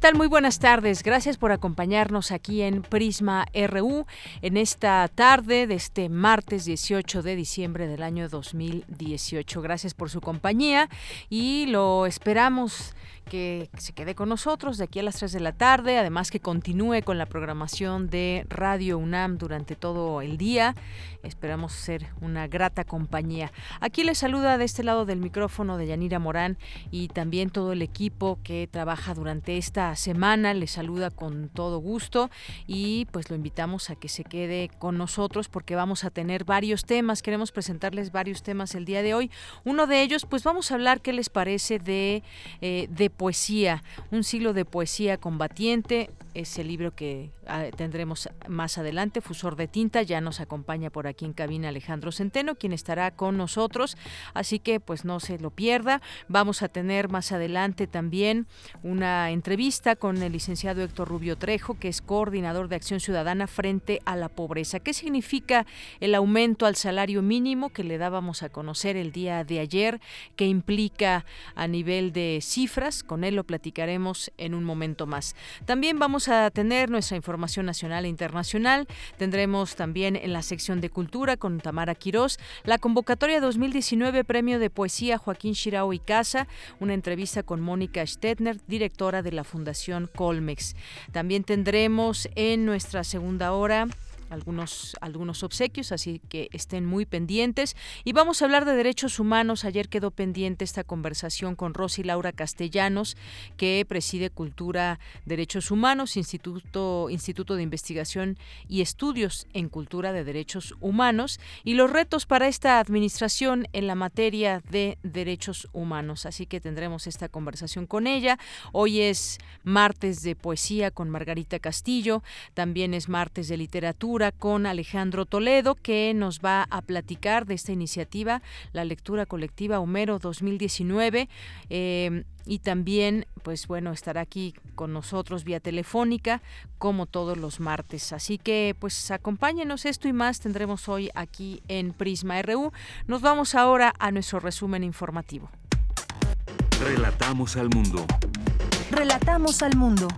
Tal? Muy buenas tardes. Gracias por acompañarnos aquí en Prisma RU en esta tarde de este martes 18 de diciembre del año 2018. Gracias por su compañía y lo esperamos que se quede con nosotros de aquí a las 3 de la tarde, además que continúe con la programación de Radio UNAM durante todo el día. Esperamos ser una grata compañía. Aquí les saluda de este lado del micrófono de Yanira Morán y también todo el equipo que trabaja durante esta semana. Les saluda con todo gusto y pues lo invitamos a que se quede con nosotros porque vamos a tener varios temas. Queremos presentarles varios temas el día de hoy. Uno de ellos, pues vamos a hablar qué les parece de, eh, de poesía, un siglo de poesía combatiente, ese libro que ah, tendremos más adelante, Fusor de Tinta, ya nos acompaña por aquí en cabina Alejandro Centeno, quien estará con nosotros, así que pues no se lo pierda. Vamos a tener más adelante también una entrevista con el licenciado Héctor Rubio Trejo, que es coordinador de Acción Ciudadana frente a la pobreza. ¿Qué significa el aumento al salario mínimo que le dábamos a conocer el día de ayer? ¿Qué implica a nivel de cifras? Con él lo platicaremos en un momento más. También vamos a tener nuestra información nacional e internacional. Tendremos también en la sección de cultura con Tamara Quirós la convocatoria 2019 Premio de Poesía Joaquín Shirao y Casa, una entrevista con Mónica Stetner, directora de la Fundación Colmex. También tendremos en nuestra segunda hora algunos, algunos obsequios, así que estén muy pendientes. Y vamos a hablar de derechos humanos. Ayer quedó pendiente esta conversación con Rosy Laura Castellanos, que preside Cultura, Derechos Humanos, Instituto, Instituto de Investigación y Estudios en Cultura de Derechos Humanos, y los retos para esta administración en la materia de derechos humanos. Así que tendremos esta conversación con ella. Hoy es martes de poesía con Margarita Castillo, también es martes de literatura con Alejandro Toledo, que nos va a platicar de esta iniciativa, la lectura colectiva Homero 2019. Eh, y también, pues bueno, estará aquí con nosotros vía telefónica, como todos los martes. Así que, pues acompáñenos, esto y más tendremos hoy aquí en Prisma RU. Nos vamos ahora a nuestro resumen informativo. Relatamos al mundo. Relatamos al mundo.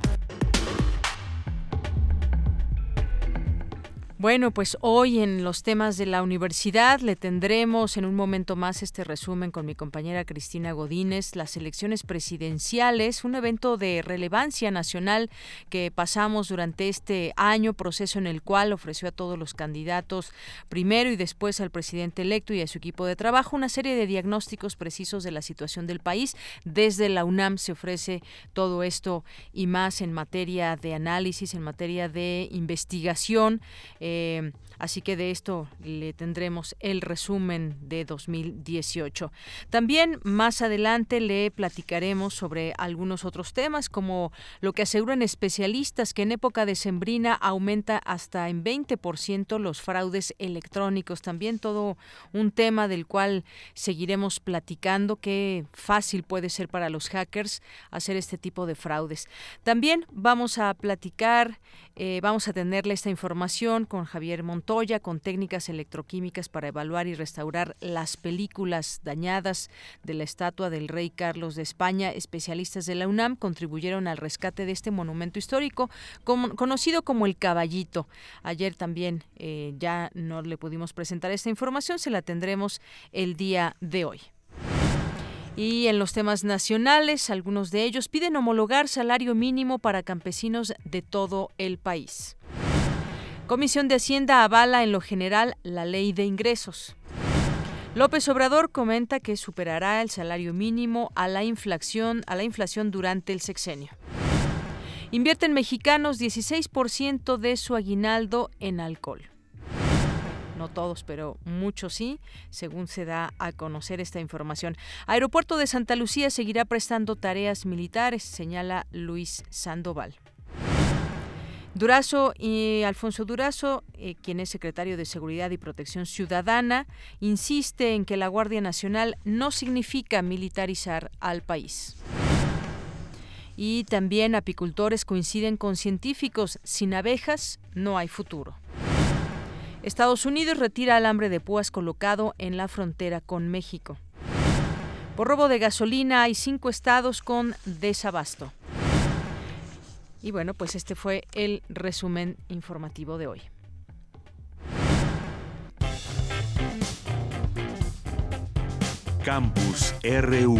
Bueno, pues hoy en los temas de la universidad le tendremos en un momento más este resumen con mi compañera Cristina Godínez, las elecciones presidenciales, un evento de relevancia nacional que pasamos durante este año, proceso en el cual ofreció a todos los candidatos, primero y después al presidente electo y a su equipo de trabajo, una serie de diagnósticos precisos de la situación del país. Desde la UNAM se ofrece todo esto y más en materia de análisis, en materia de investigación. Eh, así que de esto le tendremos el resumen de 2018. También más adelante le platicaremos sobre algunos otros temas, como lo que aseguran especialistas que en época de sembrina aumenta hasta en 20% los fraudes electrónicos. También todo un tema del cual seguiremos platicando, qué fácil puede ser para los hackers hacer este tipo de fraudes. También vamos a platicar, eh, vamos a tenerle esta información con Javier Montoya con técnicas electroquímicas para evaluar y restaurar las películas dañadas de la estatua del rey Carlos de España. Especialistas de la UNAM contribuyeron al rescate de este monumento histórico conocido como el Caballito. Ayer también eh, ya no le pudimos presentar esta información, se la tendremos el día de hoy. Y en los temas nacionales, algunos de ellos piden homologar salario mínimo para campesinos de todo el país. Comisión de Hacienda avala en lo general la ley de ingresos. López Obrador comenta que superará el salario mínimo a la inflación, a la inflación durante el sexenio. Invierten mexicanos 16% de su aguinaldo en alcohol no todos, pero muchos sí, según se da a conocer esta información. Aeropuerto de Santa Lucía seguirá prestando tareas militares, señala Luis Sandoval. Durazo y Alfonso Durazo, eh, quien es secretario de Seguridad y Protección Ciudadana, insiste en que la Guardia Nacional no significa militarizar al país. Y también apicultores coinciden con científicos, sin abejas no hay futuro. Estados Unidos retira alambre de púas colocado en la frontera con México. Por robo de gasolina hay cinco estados con desabasto. Y bueno, pues este fue el resumen informativo de hoy. Campus RU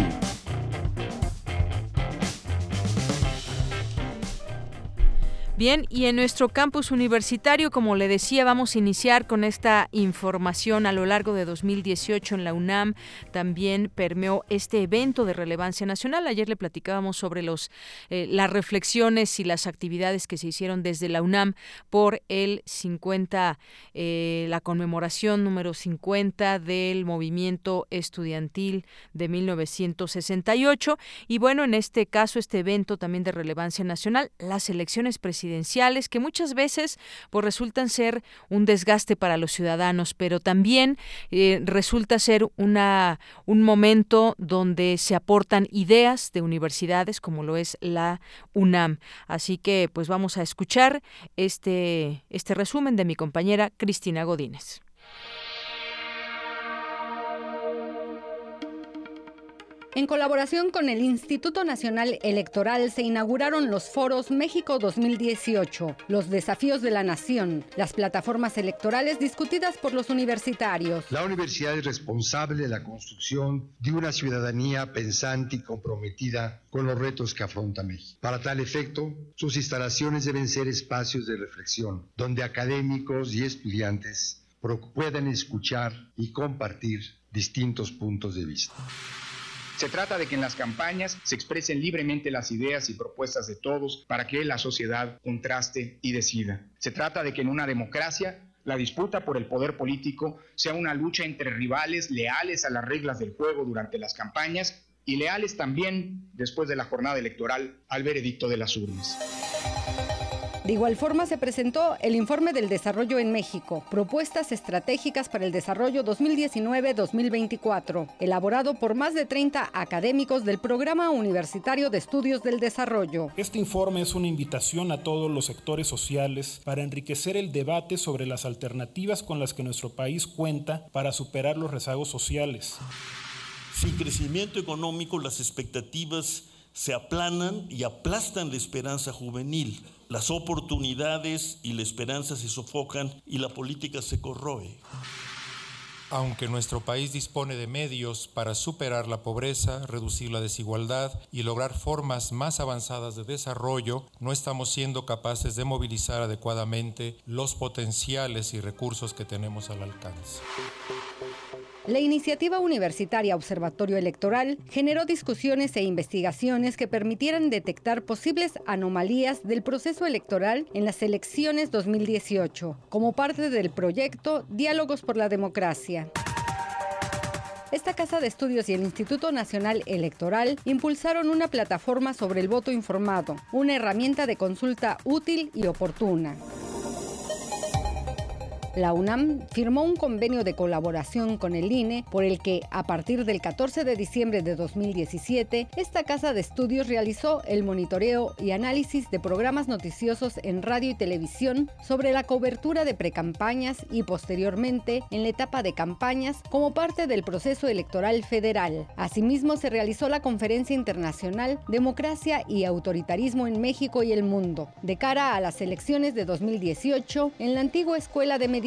Bien, y en nuestro campus universitario, como le decía, vamos a iniciar con esta información a lo largo de 2018 en la UNAM. También permeó este evento de relevancia nacional. Ayer le platicábamos sobre los, eh, las reflexiones y las actividades que se hicieron desde la UNAM por el 50, eh, la conmemoración número 50 del movimiento estudiantil de 1968. Y bueno, en este caso, este evento también de relevancia nacional, las elecciones presidenciales que muchas veces pues resultan ser un desgaste para los ciudadanos, pero también eh, resulta ser una un momento donde se aportan ideas de universidades como lo es la UNAM. Así que pues vamos a escuchar este este resumen de mi compañera Cristina Godínez. En colaboración con el Instituto Nacional Electoral se inauguraron los foros México 2018, los desafíos de la nación, las plataformas electorales discutidas por los universitarios. La universidad es responsable de la construcción de una ciudadanía pensante y comprometida con los retos que afronta México. Para tal efecto, sus instalaciones deben ser espacios de reflexión, donde académicos y estudiantes puedan escuchar y compartir distintos puntos de vista. Se trata de que en las campañas se expresen libremente las ideas y propuestas de todos para que la sociedad contraste y decida. Se trata de que en una democracia la disputa por el poder político sea una lucha entre rivales leales a las reglas del juego durante las campañas y leales también después de la jornada electoral al veredicto de las urnas. De igual forma se presentó el Informe del Desarrollo en México, Propuestas Estratégicas para el Desarrollo 2019-2024, elaborado por más de 30 académicos del Programa Universitario de Estudios del Desarrollo. Este informe es una invitación a todos los sectores sociales para enriquecer el debate sobre las alternativas con las que nuestro país cuenta para superar los rezagos sociales. Sin crecimiento económico, las expectativas se aplanan y aplastan la esperanza juvenil las oportunidades y la esperanza se sofocan y la política se corroe. Aunque nuestro país dispone de medios para superar la pobreza, reducir la desigualdad y lograr formas más avanzadas de desarrollo, no estamos siendo capaces de movilizar adecuadamente los potenciales y recursos que tenemos al alcance. La iniciativa universitaria Observatorio Electoral generó discusiones e investigaciones que permitieran detectar posibles anomalías del proceso electoral en las elecciones 2018, como parte del proyecto Diálogos por la Democracia. Esta Casa de Estudios y el Instituto Nacional Electoral impulsaron una plataforma sobre el voto informado, una herramienta de consulta útil y oportuna. La UNAM firmó un convenio de colaboración con el INE por el que, a partir del 14 de diciembre de 2017, esta casa de estudios realizó el monitoreo y análisis de programas noticiosos en radio y televisión sobre la cobertura de precampañas y posteriormente en la etapa de campañas como parte del proceso electoral federal. Asimismo, se realizó la conferencia internacional Democracia y Autoritarismo en México y el Mundo, de cara a las elecciones de 2018 en la antigua Escuela de Medicina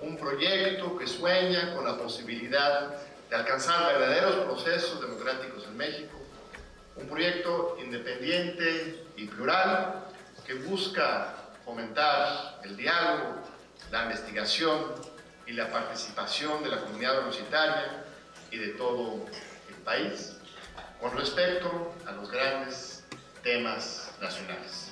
un proyecto que sueña con la posibilidad de alcanzar verdaderos procesos democráticos en México. Un proyecto independiente y plural que busca fomentar el diálogo, la investigación y la participación de la comunidad universitaria y de todo el país con respecto a los grandes temas nacionales.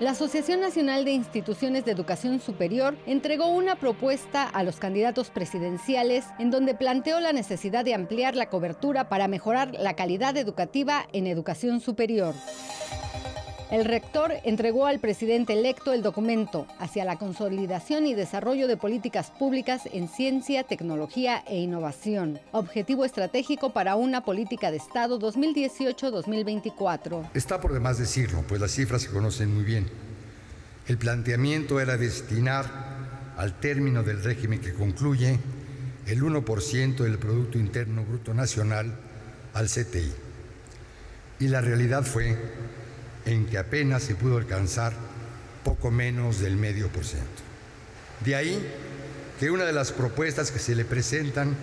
La Asociación Nacional de Instituciones de Educación Superior entregó una propuesta a los candidatos presidenciales en donde planteó la necesidad de ampliar la cobertura para mejorar la calidad educativa en educación superior. El rector entregó al presidente electo el documento hacia la consolidación y desarrollo de políticas públicas en ciencia, tecnología e innovación, objetivo estratégico para una política de Estado 2018-2024. Está por demás decirlo, pues las cifras se conocen muy bien. El planteamiento era destinar al término del régimen que concluye el 1% del Producto Interno Bruto Nacional al CTI. Y la realidad fue en que apenas se pudo alcanzar poco menos del medio por ciento. De ahí que una de las propuestas que se le presentan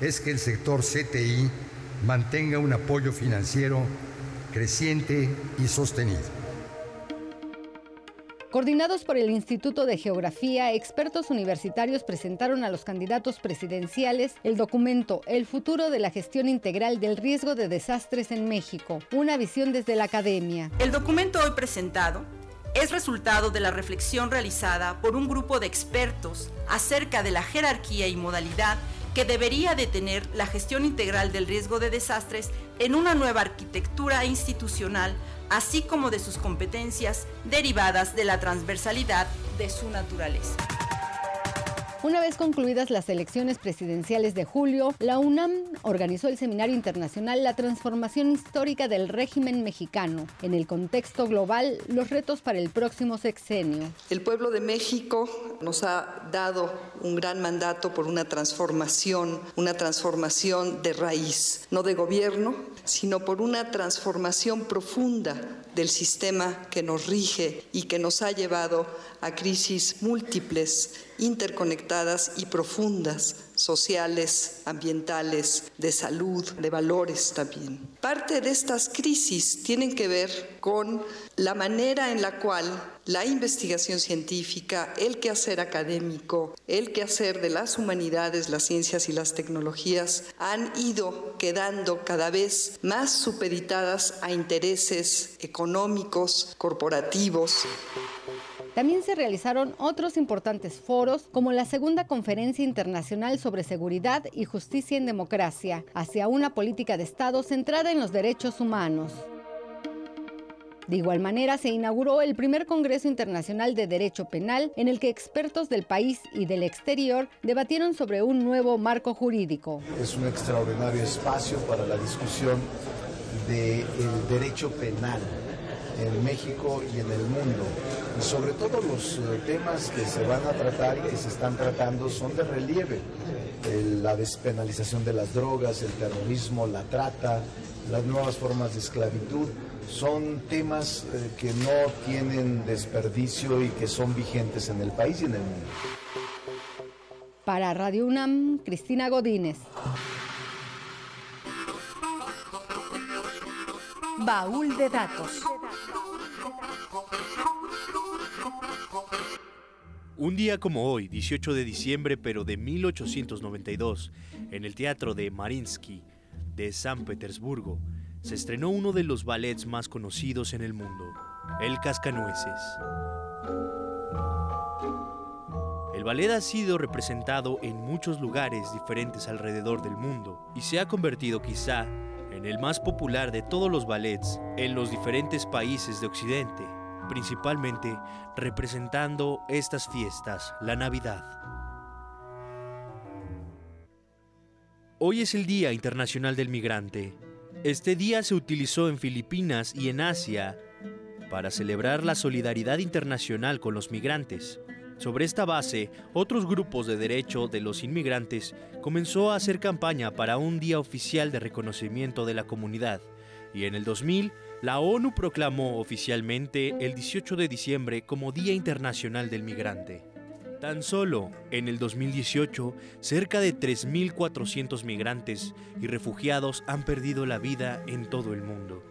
es que el sector CTI mantenga un apoyo financiero creciente y sostenido. Coordinados por el Instituto de Geografía, expertos universitarios presentaron a los candidatos presidenciales el documento El futuro de la gestión integral del riesgo de desastres en México, una visión desde la academia. El documento hoy presentado es resultado de la reflexión realizada por un grupo de expertos acerca de la jerarquía y modalidad que debería de tener la gestión integral del riesgo de desastres en una nueva arquitectura institucional así como de sus competencias derivadas de la transversalidad de su naturaleza. Una vez concluidas las elecciones presidenciales de julio, la UNAM organizó el Seminario Internacional La Transformación Histórica del Régimen Mexicano. En el contexto global, los retos para el próximo sexenio. El pueblo de México nos ha dado un gran mandato por una transformación, una transformación de raíz, no de gobierno, sino por una transformación profunda del sistema que nos rige y que nos ha llevado a crisis múltiples, interconectadas y profundas, sociales, ambientales, de salud, de valores también. Parte de estas crisis tienen que ver con la manera en la cual la investigación científica, el quehacer académico, el quehacer de las humanidades, las ciencias y las tecnologías han ido quedando cada vez más supeditadas a intereses económicos, corporativos. También se realizaron otros importantes foros como la Segunda Conferencia Internacional sobre Seguridad y Justicia en Democracia, hacia una política de Estado centrada en los derechos humanos. De igual manera, se inauguró el primer Congreso Internacional de Derecho Penal en el que expertos del país y del exterior debatieron sobre un nuevo marco jurídico. Es un extraordinario espacio para la discusión del derecho penal en México y en el mundo. Y sobre todo los eh, temas que se van a tratar y que se están tratando son de relieve. la despenalización de las drogas, el terrorismo, la trata, las nuevas formas de esclavitud, son temas eh, que no tienen desperdicio y que son vigentes en el país y en el mundo. Para Radio UNAM, Cristina Godínez. Baúl de datos. Un día como hoy, 18 de diciembre pero de 1892, en el Teatro de Marinsky de San Petersburgo, se estrenó uno de los ballets más conocidos en el mundo, El Cascanueces. El ballet ha sido representado en muchos lugares diferentes alrededor del mundo y se ha convertido quizá el más popular de todos los ballets en los diferentes países de Occidente principalmente representando estas fiestas, la Navidad. Hoy es el Día Internacional del Migrante. Este día se utilizó en Filipinas y en Asia para celebrar la solidaridad internacional con los migrantes. Sobre esta base, otros grupos de derecho de los inmigrantes comenzó a hacer campaña para un día oficial de reconocimiento de la comunidad, y en el 2000 la ONU proclamó oficialmente el 18 de diciembre como Día Internacional del Migrante. Tan solo en el 2018, cerca de 3.400 migrantes y refugiados han perdido la vida en todo el mundo.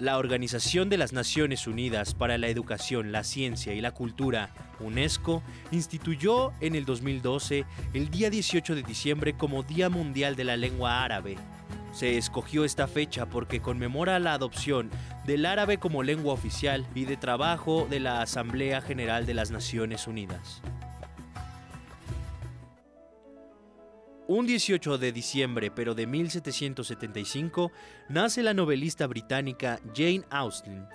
La Organización de las Naciones Unidas para la Educación, la Ciencia y la Cultura, UNESCO, instituyó en el 2012 el día 18 de diciembre como Día Mundial de la Lengua Árabe. Se escogió esta fecha porque conmemora la adopción del árabe como lengua oficial y de trabajo de la Asamblea General de las Naciones Unidas. Un 18 de diciembre, pero de 1775, nace la novelista británica Jane Austen,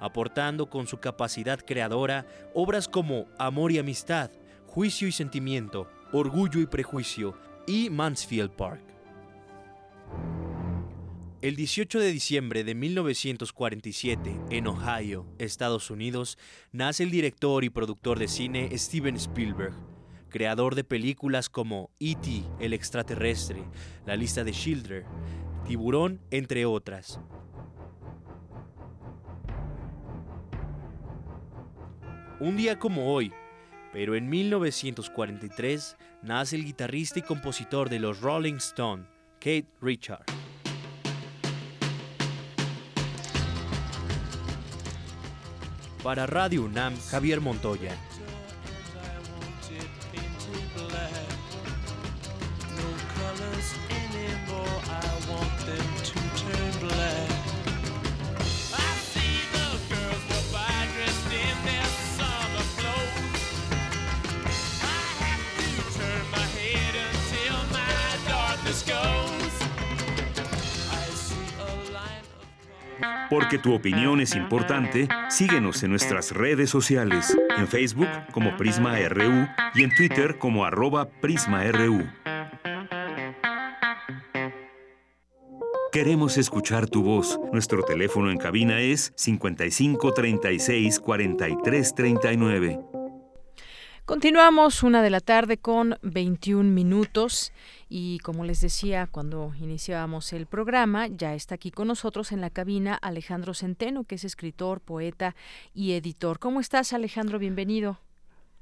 aportando con su capacidad creadora obras como Amor y Amistad, Juicio y Sentimiento, Orgullo y Prejuicio y Mansfield Park. El 18 de diciembre de 1947, en Ohio, Estados Unidos, nace el director y productor de cine Steven Spielberg, creador de películas como E.T., El extraterrestre, La lista de Schindler, Tiburón, entre otras. Un día como hoy, pero en 1943, nace el guitarrista y compositor de los Rolling Stones, Kate Richard. Para Radio UNAM, Javier Montoya. Porque tu opinión es importante, síguenos en nuestras redes sociales, en Facebook como Prisma RU y en Twitter como arroba PrismaRU. Queremos escuchar tu voz. Nuestro teléfono en cabina es 55 36 43 39. Continuamos una de la tarde con 21 minutos y como les decía cuando iniciábamos el programa, ya está aquí con nosotros en la cabina Alejandro Centeno, que es escritor, poeta y editor. ¿Cómo estás Alejandro? Bienvenido.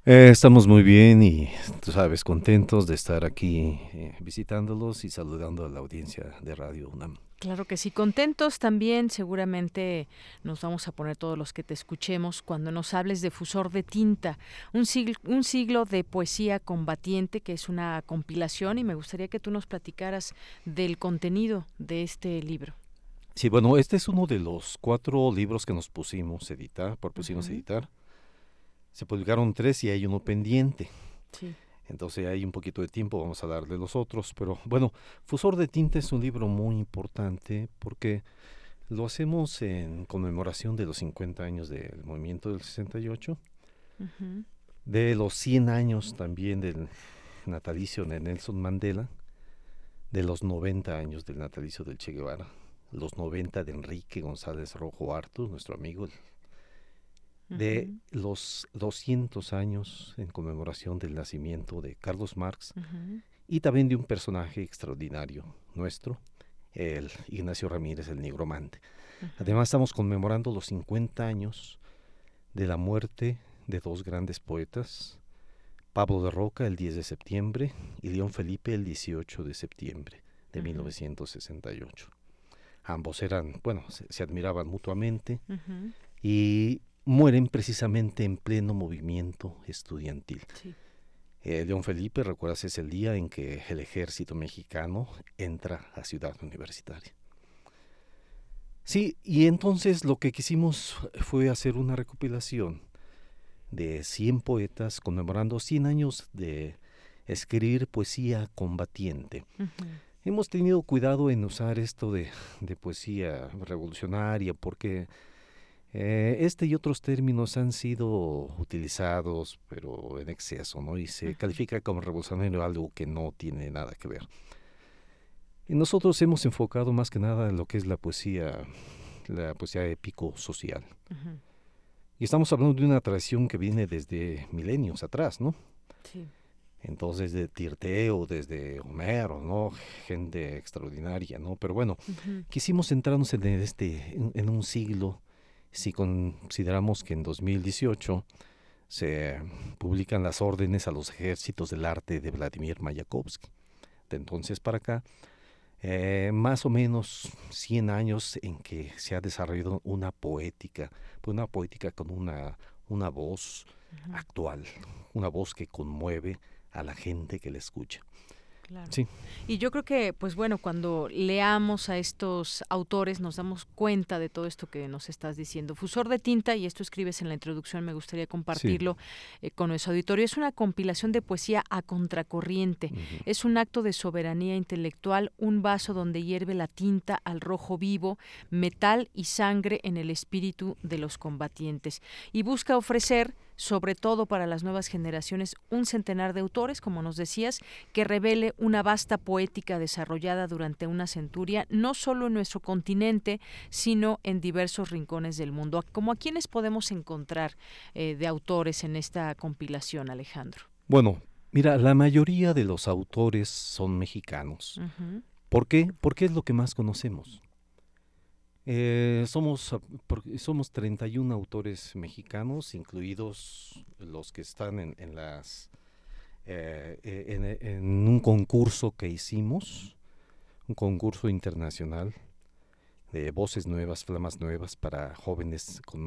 Eh, estamos muy bien y, tú sabes, contentos de estar aquí eh, visitándolos y saludando a la audiencia de Radio UNAM. Claro que sí, contentos también. Seguramente nos vamos a poner todos los que te escuchemos cuando nos hables de Fusor de Tinta, un siglo, un siglo de poesía combatiente, que es una compilación, y me gustaría que tú nos platicaras del contenido de este libro. Sí, bueno, este es uno de los cuatro libros que nos pusimos a editar, propusimos editar. Se publicaron tres y hay uno pendiente. Sí. Entonces hay un poquito de tiempo, vamos a darle los otros. Pero bueno, Fusor de Tinta es un libro muy importante porque lo hacemos en conmemoración de los 50 años del movimiento del 68, de los 100 años también del natalicio de Nelson Mandela, de los 90 años del natalicio del Che Guevara, los 90 de Enrique González Rojo Artur, nuestro amigo, el de los 200 años en conmemoración del nacimiento de Carlos Marx y también de un personaje extraordinario nuestro, el Ignacio Ramírez, el nigromante. Además estamos conmemorando los 50 años de la muerte de dos grandes poetas, Pablo de Roca el 10 de septiembre y León Felipe el 18 de septiembre de 1968. Ambos eran, bueno, se, admiraban mutuamente y mueren precisamente en pleno movimiento estudiantil. Eh, León Felipe, recuerdas, es el día en que el ejército mexicano entra a Ciudad Universitaria. Sí, y entonces lo que quisimos fue hacer una recopilación de 100 poetas conmemorando 100 años de escribir poesía combatiente. Hemos tenido cuidado en usar esto de, de poesía revolucionaria porque eh, este y otros términos han sido utilizados, pero en exceso, ¿no? Y se califica como revolucionario algo que no tiene nada que ver. Y nosotros hemos enfocado más que nada en lo que es la poesía, la poesía épico-social. Y estamos hablando de una tradición que viene desde milenios atrás, ¿no? Sí. Entonces, de Tirteo, desde Homero, ¿no? Gente extraordinaria, ¿no? Pero bueno, quisimos centrarnos en, este, en un siglo si consideramos que en 2018 se publican las órdenes a los ejércitos del arte de Vladimir Mayakovsky. De entonces para acá, eh, más o menos 100 años en que se ha desarrollado una poética, pues una poética con una, una voz actual, una voz que conmueve a la gente que la escucha. Sí. Y yo creo que, pues bueno, cuando leamos a estos autores nos damos cuenta de todo esto que nos estás diciendo. Fusor de tinta, y esto escribes en la introducción, me gustaría compartirlo eh, con nuestro auditorio, es una compilación de poesía a contracorriente. Es un acto de soberanía intelectual, un vaso donde hierve la tinta al rojo vivo, metal y sangre en el espíritu de los combatientes. Y busca ofrecer sobre todo para las nuevas generaciones, un centenar de autores, como nos decías, que revele una vasta poética desarrollada durante una centuria, no solo en nuestro continente, sino en diversos rincones del mundo. ¿Cómo a quiénes podemos encontrar eh, de autores en esta compilación, Alejandro? Bueno, mira, la mayoría de los autores son mexicanos. ¿Por qué? Porque es lo que más conocemos. Eh, somos, somos 31 autores mexicanos, incluidos los que están en, las eh, eh, en, un concurso que hicimos, un concurso internacional de voces nuevas, flamas nuevas para jóvenes con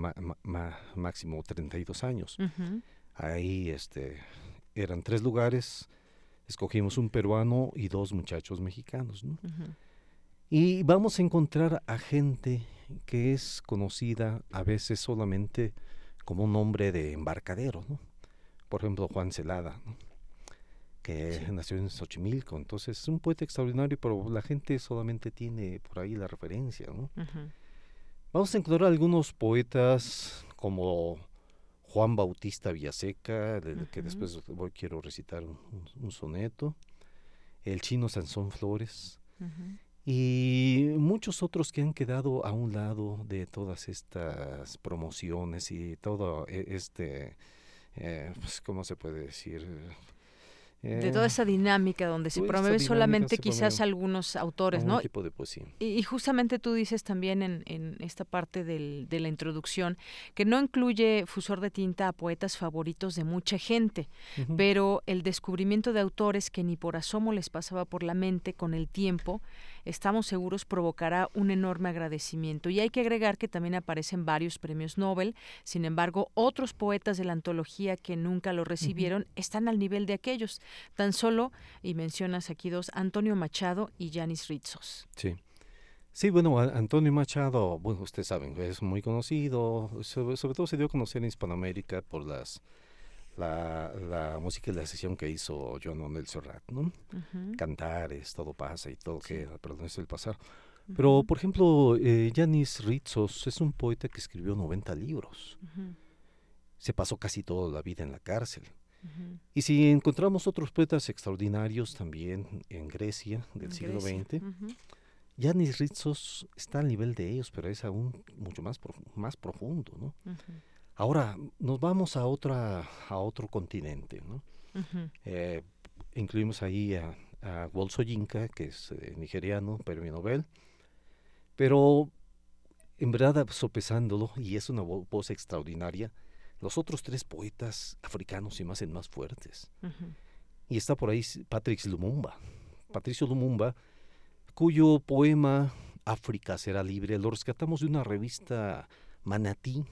máximo 32 años. Ahí este, eran tres lugares, escogimos un peruano y dos muchachos mexicanos. ¿no? Y vamos a encontrar a gente que es conocida a veces solamente como un nombre de embarcadero, ¿no? Por ejemplo, Juan Celada, que nació en Xochimilco. Entonces es un poeta extraordinario, pero la gente solamente tiene por ahí la referencia, ¿no? Vamos a encontrar algunos poetas como Juan Bautista Villaseca, del que después voy, quiero recitar un, soneto, el chino Sansón Flores, y muchos otros que han quedado a un lado de todas estas promociones y todo e, este, eh, pues, ¿cómo se puede decir? de toda eh, esa dinámica donde se promueve solamente quizás algunos autores, ¿no? Tipo de poesía. Y, justamente tú dices también en, en esta parte del, de la introducción que no incluye Fusor de Tinta a poetas favoritos de mucha gente, pero el descubrimiento de autores que ni por asomo les pasaba por la mente con el tiempo estamos seguros provocará un enorme agradecimiento. Y hay que agregar que también aparecen varios premios Nobel, sin embargo, otros poetas de la antología que nunca lo recibieron están al nivel de aquellos. Tan solo, y mencionas aquí dos, Antonio Machado y Yanis Ritsos. Sí. Sí, bueno, Antonio Machado, bueno, ustedes saben, es muy conocido, sobre, sobre todo se dio a conocer en Hispanoamérica por las la, la música y la sesión que hizo John Manuel Serrat, ¿no? Cantares, todo pasa y todo queda, perdón, es el pasar. Pero, por ejemplo, eh, Yanis Ritsos es un poeta que escribió 90 libros. Se pasó casi toda la vida en la cárcel. Y si encontramos otros poetas extraordinarios también en Grecia del siglo XX, Yanis Ritsos está al nivel de ellos, pero es aún mucho más, más profundo, ¿no? Ahora nos vamos a otra a otro continente, ¿no? Eh, incluimos ahí a, a Soyinka, que es eh, nigeriano, premio Nobel, pero en verdad sopesándolo, y es una voz extraordinaria, los otros tres poetas africanos se me hacen más fuertes. Y está por ahí Patrick Lumumba, Patricio Lumumba, cuyo poema África será libre lo rescatamos de una revista Manatí,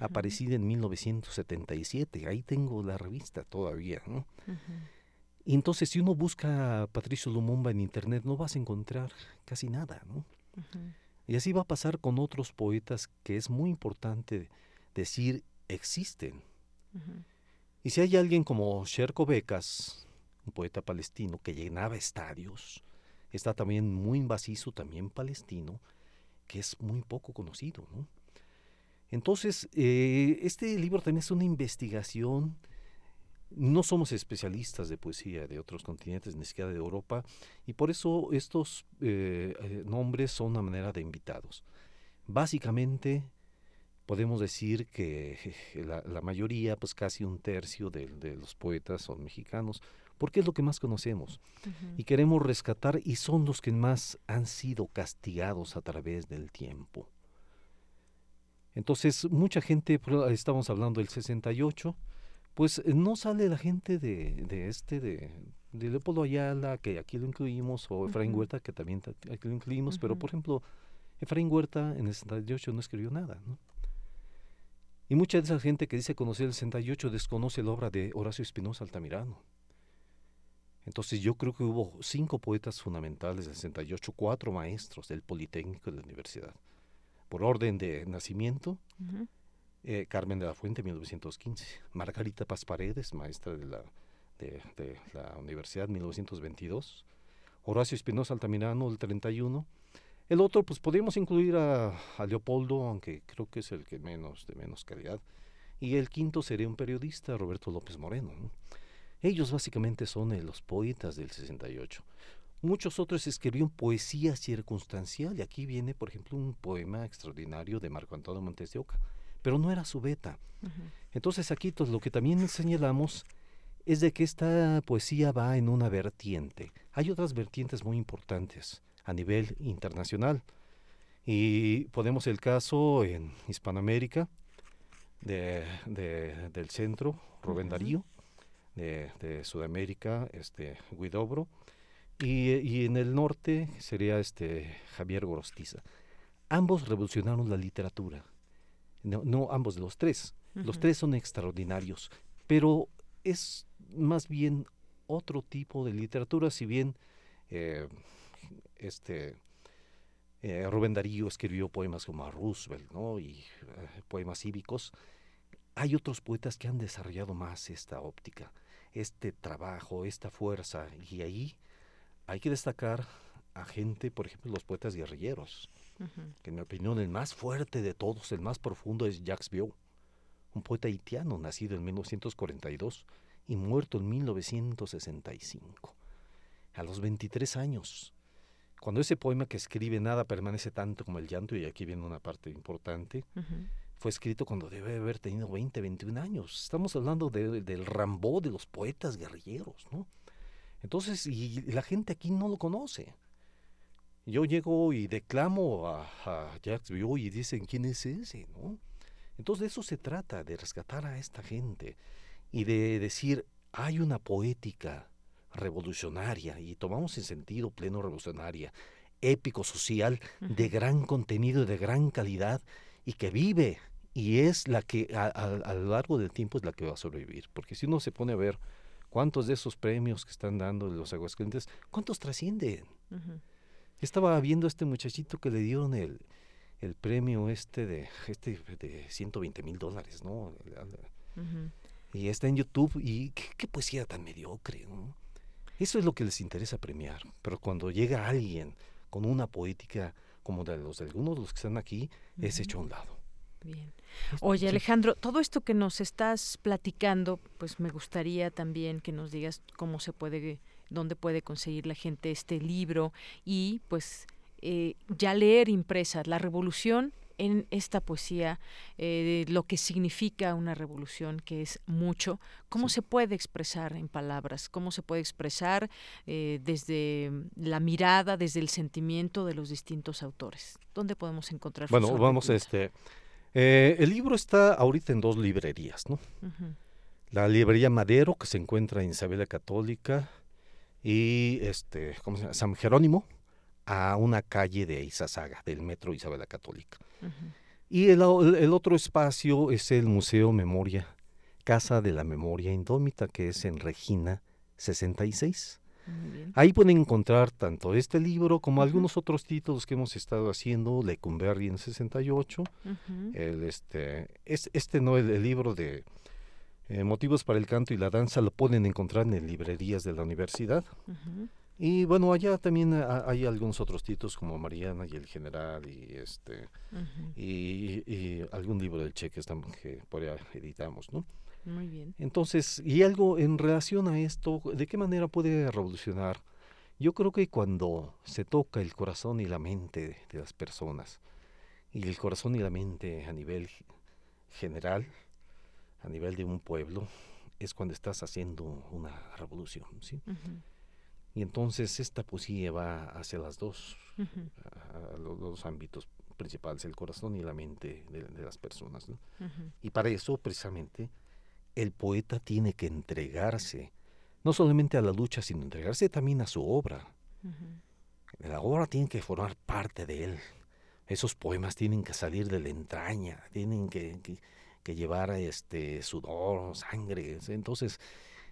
aparecida en 1977. Ahí tengo la revista todavía, ¿no? Y entonces, si uno busca a Patricio Lumumba en internet, no vas a encontrar casi nada, ¿no? Y así va a pasar con otros poetas que es muy importante decir existen. Y si hay alguien como Sherko Becas, un poeta palestino que llenaba estadios, está también muy invasivo, también palestino, que es muy poco conocido, ¿no? Entonces, eh, este libro también es una investigación. No somos especialistas de poesía de otros continentes, ni siquiera de Europa, y por eso estos eh, eh, nombres son una manera de invitados. Básicamente, podemos decir que la, mayoría, pues casi un tercio de, los poetas son mexicanos, porque es lo que más conocemos. Y queremos rescatar, y son los que más han sido castigados a través del tiempo. Entonces, mucha gente, estamos hablando del 68, pues eh, no sale la gente de, de este, de, de Leopoldo Ayala, que aquí lo incluimos, o Efraín Huerta, que también aquí lo incluimos, pero por ejemplo, Efraín Huerta en el 68 no escribió nada, ¿no? Y mucha de esa gente que dice conocer el 68 desconoce la obra de Horacio Espinosa Altamirano. Entonces yo creo que hubo cinco poetas fundamentales del 68, cuatro maestros del Politécnico de la Universidad. Por orden de nacimiento, eh, Carmen de la Fuente, 1915. Margarita Paz Paredes, maestra de la, de, la Universidad, 1922. Horacio Espinosa Altamirano, el 31. El otro, pues podríamos incluir a, Leopoldo, aunque creo que es el que menos, de menos calidad. Y el quinto sería un periodista, Roberto López Moreno. Ellos básicamente son eh, los poetas del 68. Muchos otros escribieron poesía circunstancial y aquí viene, por ejemplo, un poema extraordinario de Marco Antonio Montes de Oca, pero no era su beta. Entonces aquí pues, lo que también señalamos es de que esta poesía va en una vertiente. Hay otras vertientes muy importantes a nivel internacional y ponemos el caso en Hispanoamérica de, del centro, Rubén Darío, de, Sudamérica, este, Guidobro, y, en el norte sería este Javier Gorostiza. Ambos revolucionaron la literatura, no, ambos de los tres. Los tres son extraordinarios, pero es más bien otro tipo de literatura, si bien eh, este eh, Rubén Darío escribió poemas como a Roosevelt ¿no? y eh, poemas cívicos, hay otros poetas que han desarrollado más esta óptica este trabajo, esta fuerza. Y ahí hay que destacar a gente, por ejemplo, los poetas guerrilleros, que en mi opinión el más fuerte de todos, el más profundo es Jacques Viau, un poeta haitiano nacido en 1942 y muerto en 1965, a los 23 años. Cuando ese poema que escribe nada permanece tanto como el llanto, y aquí viene una parte importante, fue escrito cuando debe haber tenido 20, 21 años. Estamos hablando del Rambó de los poetas guerrilleros, ¿no? Entonces, y la gente aquí no lo conoce. Yo llego y declamo a, Jacques Vieux y dicen, ¿quién es ese? ¿no? Entonces de eso se trata, de rescatar a esta gente y de decir, hay una poética revolucionaria, y tomamos en sentido pleno revolucionaria, épico, social, de gran contenido, de gran calidad, y que vive y es la que a, lo largo del tiempo es la que va a sobrevivir. Porque si uno se pone a ver cuántos de esos premios que están dando los Aguascalientes, cuántos trascienden. Estaba viendo a este muchachito que le dieron el, el premio este de, este de 120 mil dólares, ¿no? Y está en YouTube y qué, poesía tan mediocre, ¿no? Eso es lo que les interesa premiar. Pero cuando llega alguien con una poética como de los de algunos de los que están aquí, es hecho a un lado. Bien. Oye, Alejandro, todo esto que nos estás platicando, pues me gustaría también que nos digas cómo se puede, dónde puede conseguir la gente este libro y pues eh, ya leer impresa La Revolución en esta poesía eh, lo que significa una revolución, que es mucho, cómo se puede expresar en palabras, cómo se puede expresar eh, desde la mirada, desde el sentimiento de los distintos autores. ¿Dónde podemos encontrar? Bueno, vamos a este. Eh, el libro está ahorita en dos librerías, ¿no? La librería Madero, que se encuentra en Isabela Católica, y este, ¿cómo se llama? San Jerónimo, a una calle de Izazaga, del Metro Isabela Católica. Y el, otro espacio es el Museo Memoria, Casa de la Memoria Indómita, que es en Regina 66. Ahí pueden encontrar tanto este libro como algunos otros títulos que hemos estado haciendo, Lecumberri en 68, el, este, es, este no, el, libro de eh, Motivos para el Canto y la Danza lo pueden encontrar en librerías de la universidad. Y bueno, allá también hay algunos otros títulos como Mariana y el General y este y, algún libro del Che que, que por ahí editamos, ¿no? Muy bien. Entonces, y algo en relación a esto, ¿de qué manera puede revolucionar? Yo creo que cuando se toca el corazón y la mente de las personas, y el corazón y la mente a nivel general, a nivel de un pueblo, es cuando estás haciendo una revolución, ¿sí? Y entonces esta poesía va hacia las dos, a, los dos ámbitos principales, el corazón y la mente de, las personas. Y para eso, precisamente, el poeta tiene que entregarse, no solamente a la lucha, sino entregarse también a su obra. La obra tiene que formar parte de él. Esos poemas tienen que salir de la entraña, tienen que, que llevar este sudor, sangre. Entonces,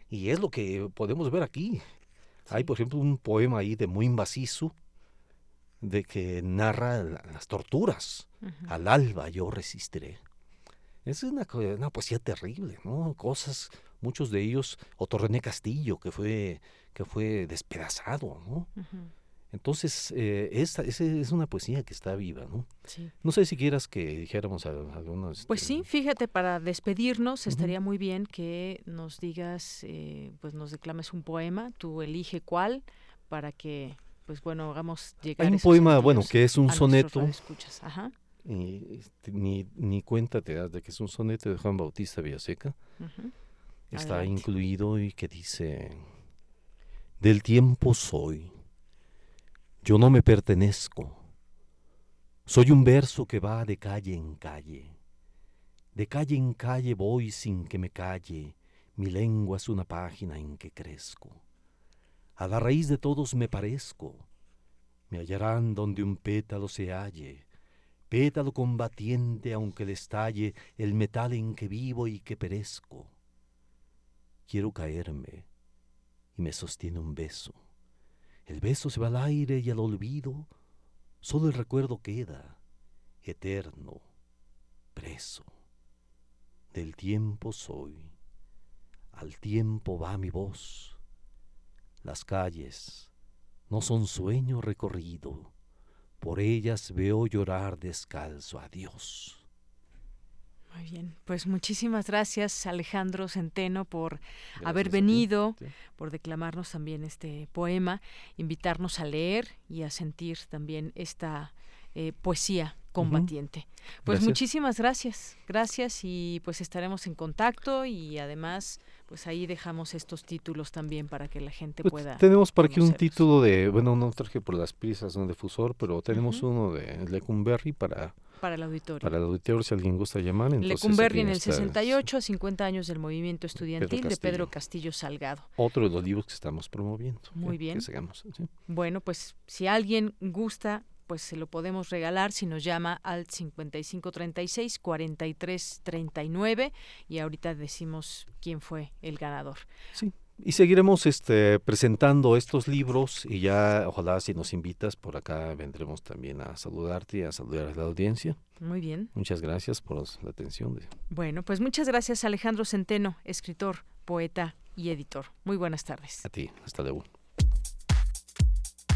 y es lo que podemos ver aquí. Hay, por ejemplo, un poema ahí de muy macizo de que narra las torturas. Al alba yo resistiré. Es una, una, poesía terrible, ¿no? Cosas, muchos de ellos, Otto René Castillo, que fue, que fue despedazado, ¿no? Entonces, eh, esta, es una poesía que está viva, ¿no? Sí. No sé si quieras que dijéramos algunos... Pues sí, fíjate, para despedirnos estaría muy bien que nos digas, eh, pues nos declames un poema, tú elige cuál, para que, pues bueno, hagamos llegar... Hay un poema, bueno, que es un soneto. Y este, ni, ni cuenta te das de que es un soneto de Juan Bautista Villaseca. Está incluido y que dice, del tiempo soy yo no me pertenezco. Soy un verso que va de calle en calle. De calle en calle voy sin que me calle. Mi lengua es una página en que crezco. A la raíz de todos me parezco. Me hallarán donde un pétalo se halle. Pétalo combatiente aunque destalle el metal en que vivo y que perezco. Quiero caerme y me sostiene un beso el beso se va al aire y al olvido, solo el recuerdo queda, eterno, preso. Del tiempo soy, al tiempo va mi voz. Las calles no son sueño recorrido, por ellas veo llorar descalzo a Dios. Muy bien, pues muchísimas gracias Alejandro Centeno por haber venido, por declamarnos también este poema, invitarnos a leer y a sentir también esta eh, poesía combatiente. Pues muchísimas gracias, gracias y pues estaremos en contacto y además pues ahí dejamos estos títulos también para que la gente pues pueda. Tenemos por aquí un título de, bueno, no traje por las prisas, un difusor, pero tenemos uno de Lecumberri para para el auditorio. Para el auditorio, si alguien gusta llamar. Lecumberri en el 68, 50 años del movimiento estudiantil de Pedro Castillo Salgado. Otro de los libros que estamos promoviendo. Muy bien. Bueno, pues si alguien gusta, pues se lo podemos regalar si nos llama al 5536 4339 y ahorita decimos quién fue el ganador. Sí. Y seguiremos este, presentando estos libros y ya ojalá si nos invitas por acá vendremos también a saludarte y a saludar a la audiencia. Muy bien. Muchas gracias por la atención. Bueno, pues muchas gracias Alejandro Centeno, escritor, poeta y editor. Muy buenas tardes. A ti, hasta luego.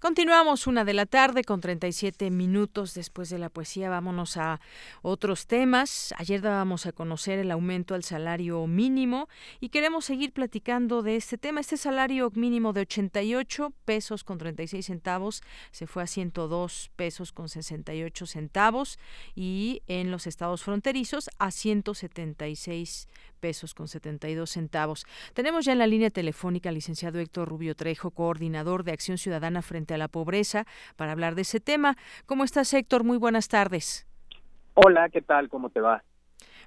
Continuamos una de la tarde con 37 minutos después de la poesía. Vámonos a otros temas. Ayer dábamos a conocer el aumento al salario mínimo y queremos seguir platicando de este tema. Este salario mínimo de 88 pesos con 36 centavos se fue a 102 pesos con 68 centavos y en los estados fronterizos a 176 pesos con 72 centavos. Tenemos ya en la línea telefónica al licenciado Héctor Rubio Trejo, coordinador de Acción Ciudadana frente a la pobreza, para hablar de ese tema. ¿Cómo estás, Héctor? Muy buenas tardes. Hola, ¿qué tal? ¿Cómo te va?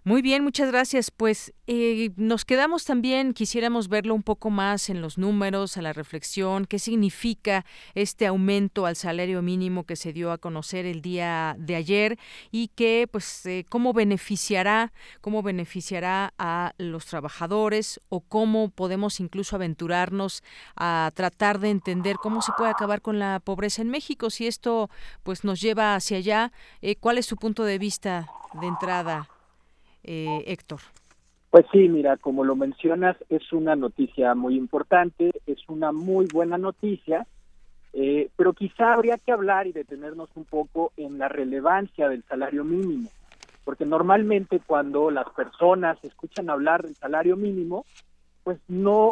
Muy bien, muchas gracias. Pues eh, nos quedamos también, quisiéramos verlo un poco más en los números, a la reflexión, qué significa este aumento al salario mínimo que se dio a conocer el día de ayer y que, pues, eh, cómo beneficiará, cómo beneficiará a los trabajadores o cómo podemos incluso aventurarnos a tratar de entender cómo se puede acabar con la pobreza en México. Si esto, pues, nos lleva hacia allá, eh, ¿cuál es su punto de vista de entrada? Eh, Héctor. Pues sí, mira, como lo mencionas, es una noticia muy importante, es una muy buena noticia, eh, pero quizá habría que hablar y detenernos un poco en la relevancia del salario mínimo, porque normalmente cuando las personas escuchan hablar del salario mínimo, pues no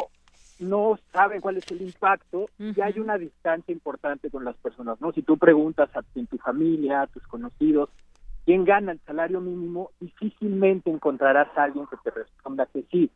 no saben cuál es el impacto y hay una distancia importante con las personas, ¿no? Si tú preguntas a en tu familia, a tus conocidos, ¿Quién gana el salario mínimo? Difícilmente encontrarás a alguien que te responda que sí,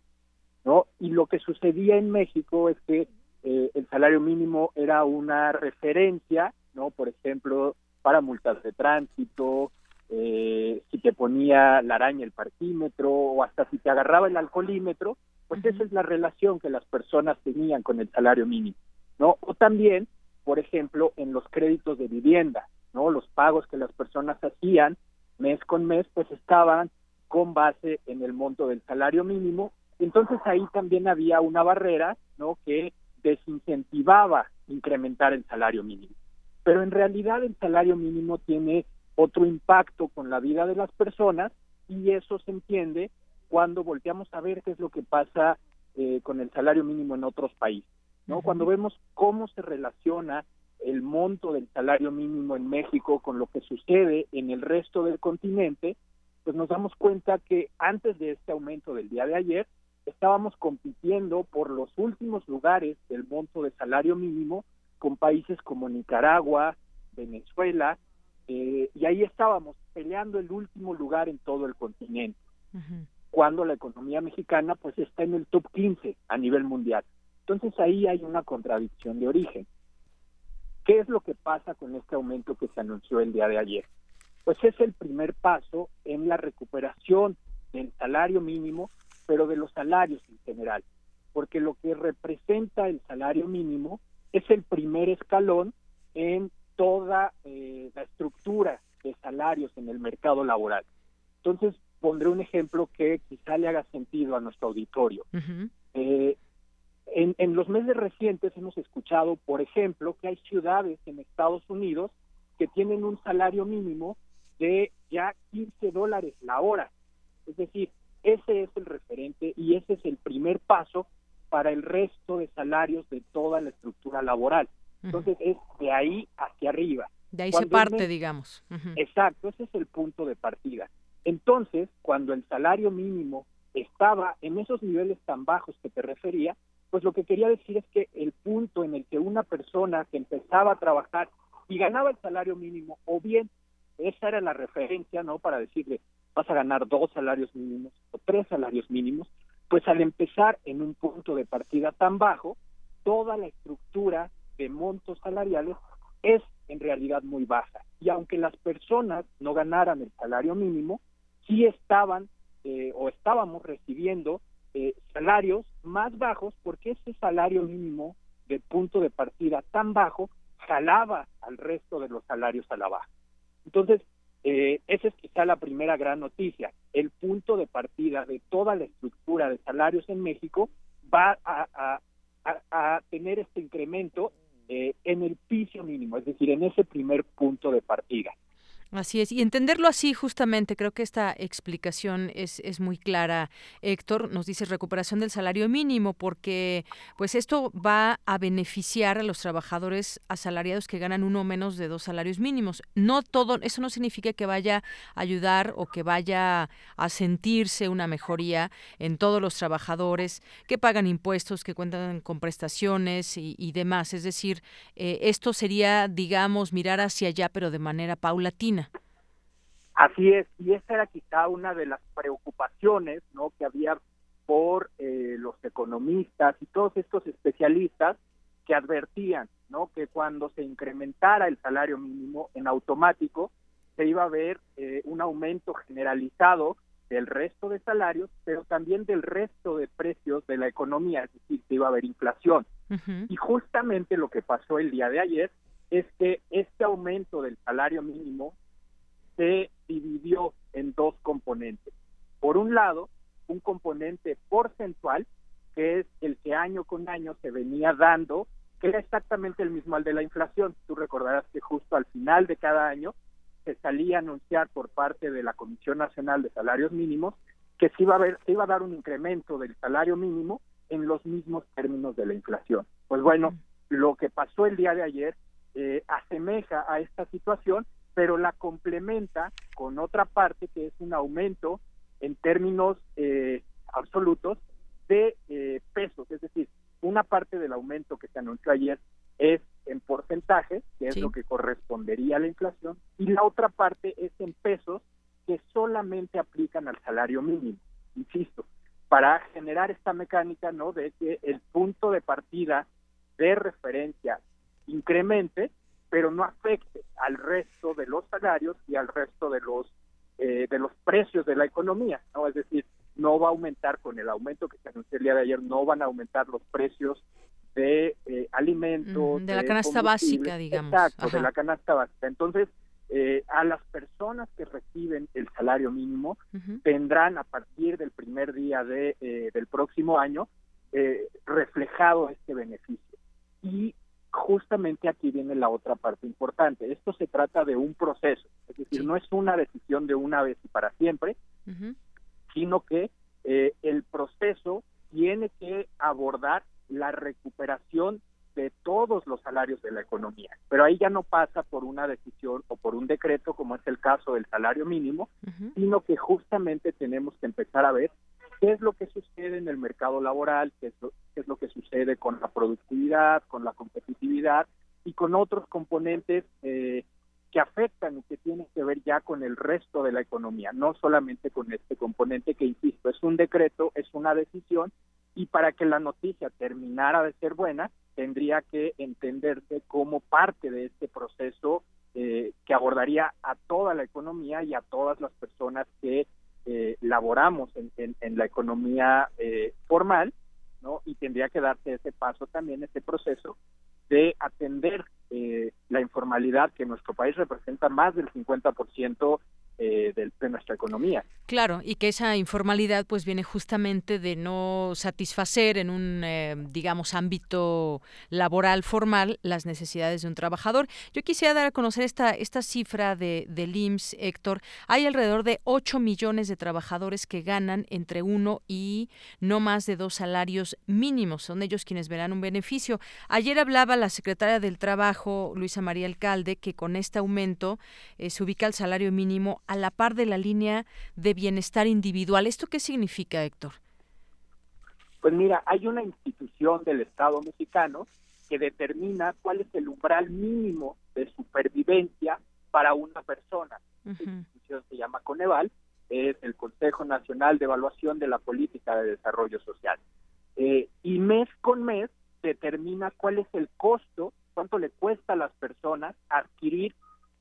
¿no? Y lo que sucedía en México es que eh, el salario mínimo era una referencia, ¿no? Por ejemplo, para multas de tránsito, eh, si te ponía la araña el parquímetro o hasta si te agarraba el alcoholímetro, pues esa es la relación que las personas tenían con el salario mínimo, ¿no? O también, por ejemplo, en los créditos de vivienda, ¿no? Los pagos que las personas hacían mes con mes, pues estaban con base en el monto del salario mínimo. Entonces ahí también había una barrera, ¿no? Que desincentivaba incrementar el salario mínimo. Pero en realidad el salario mínimo tiene otro impacto con la vida de las personas y eso se entiende cuando volteamos a ver qué es lo que pasa eh, con el salario mínimo en otros países, ¿no? Cuando vemos cómo se relaciona el monto del salario mínimo en México con lo que sucede en el resto del continente, pues nos damos cuenta que antes de este aumento del día de ayer, estábamos compitiendo por los últimos lugares del monto de salario mínimo con países como Nicaragua, Venezuela, eh, y ahí estábamos peleando el último lugar en todo el continente, cuando la economía mexicana pues está en el top 15 a nivel mundial. Entonces ahí hay una contradicción de origen. ¿Qué es lo que pasa con este aumento que se anunció el día de ayer? Pues es el primer paso en la recuperación del salario mínimo, pero de los salarios en general, porque lo que representa el salario mínimo es el primer escalón en toda eh, la estructura de salarios en el mercado laboral. Entonces, pondré un ejemplo que quizá le haga sentido a nuestro auditorio. eh, en, en, los meses recientes hemos escuchado, por ejemplo, que hay ciudades en Estados Unidos que tienen un salario mínimo de ya 15 dólares la hora. Es decir, ese es el referente y ese es el primer paso para el resto de salarios de toda la estructura laboral. Entonces es de ahí hacia arriba. De ahí se parte, digamos. Exacto, ese es el punto de partida. Entonces, cuando el salario mínimo estaba en esos niveles tan bajos que te refería, pues lo que quería decir es que el punto en el que una persona que empezaba a trabajar y ganaba el salario mínimo, o bien esa era la referencia, ¿no? Para decirle, vas a ganar dos salarios mínimos o tres salarios mínimos, pues al empezar en un punto de partida tan bajo, toda la estructura de montos salariales es en realidad muy baja. Y aunque las personas no ganaran el salario mínimo, sí estaban eh, o estábamos recibiendo eh, salarios más bajos porque ese salario mínimo de punto de partida tan bajo jalaba al resto de los salarios a la baja. Entonces, eh, esa es quizá la primera gran noticia. El punto de partida de toda la estructura de salarios en México va a, a, tener este incremento eh, en el piso mínimo, es decir, en ese primer punto de partida. Así es, y entenderlo así justamente, creo que esta explicación es, es muy clara. Héctor nos dice recuperación del salario mínimo, porque pues esto va a beneficiar a los trabajadores asalariados que ganan uno menos de dos salarios mínimos. No todo, eso no significa que vaya a ayudar o que vaya a sentirse una mejoría en todos los trabajadores que pagan impuestos, que cuentan con prestaciones y, y demás. Es decir, eh, esto sería, digamos, mirar hacia allá, pero de manera paulatina. Así es, y esa era quizá una de las preocupaciones ¿no? que había por eh, los economistas y todos estos especialistas que advertían ¿no? que cuando se incrementara el salario mínimo en automático se iba a ver eh, un aumento generalizado del resto de salarios, pero también del resto de precios de la economía, es decir, se iba a haber inflación. Uh -huh. Y justamente lo que pasó el día de ayer es que este aumento del salario mínimo se dividió en dos componentes. Por un lado, un componente porcentual, que es el que año con año se venía dando, que era exactamente el mismo al de la inflación. Tú recordarás que justo al final de cada año se salía a anunciar por parte de la Comisión Nacional de Salarios Mínimos que se iba a, ver, se iba a dar un incremento del salario mínimo en los mismos términos de la inflación. Pues bueno, lo que pasó el día de ayer eh, asemeja a esta situación pero la complementa con otra parte que es un aumento en términos eh, absolutos de eh, pesos, es decir, una parte del aumento que se anunció ayer es en porcentaje, que es sí. lo que correspondería a la inflación, y la otra parte es en pesos que solamente aplican al salario mínimo, insisto, para generar esta mecánica, ¿no? De que el punto de partida de referencia incremente, pero no afecte al resto de los salarios y al resto de los eh, de los precios de la economía, ¿no? Es decir, no va a aumentar con el aumento que se anunció el día de ayer, no van a aumentar los precios de eh, alimentos. de, la canasta básica, digamos. Exacto, de la canasta básica. Entonces, eh, a las personas que reciben el salario mínimo tendrán a partir del primer día de, eh, del próximo año reflejado este beneficio. Y justamente aquí viene la otra parte importante. Esto se trata de un proceso, es decir, no es una decisión de una vez y para siempre, sino que el proceso tiene que abordar la recuperación de todos los salarios de la economía. Pero ahí ya no pasa por una decisión o por un decreto, como es el caso del salario mínimo, sino que justamente tenemos que empezar a ver qué es lo que sucede en el mercado laboral, qué es lo, qué es lo que sucede con la productividad, con la competitividad y con otros componentes eh, que afectan y que tienen que ver ya con el resto de la economía, no solamente con este componente que, insisto, es un decreto, es una decisión, y para que la noticia terminara de ser buena, tendría que entenderse como parte de este proceso eh, que abordaría a toda la economía y a todas las personas que eh, laboramos en, en, la economía eh, formal, ¿no? Y tendría que darse ese paso también, ese proceso de atender la informalidad que en nuestro país representa más del 50% eh, de, nuestra economía. Claro, y que esa informalidad pues viene justamente de no satisfacer en un, eh, digamos, ámbito laboral formal las necesidades de un trabajador. Yo quisiera dar a conocer esta, esta cifra de, del IMSS, Héctor. Hay alrededor de 8 millones de trabajadores que ganan entre uno y no más de dos salarios mínimos. Son ellos quienes verán un beneficio. Ayer hablaba la secretaria del Trabajo, Luisa María Alcalde, que con este aumento eh, se ubica el salario mínimo a la par de la línea de bienestar individual. ¿Esto qué significa, Héctor? Pues mira, hay una institución del Estado mexicano que determina cuál es el umbral mínimo de supervivencia para una persona. institución se llama Coneval, es el Consejo Nacional de Evaluación de la Política de Desarrollo Social. Eh, y mes con mes determina cuál es el costo, cuánto le cuesta a las personas adquirir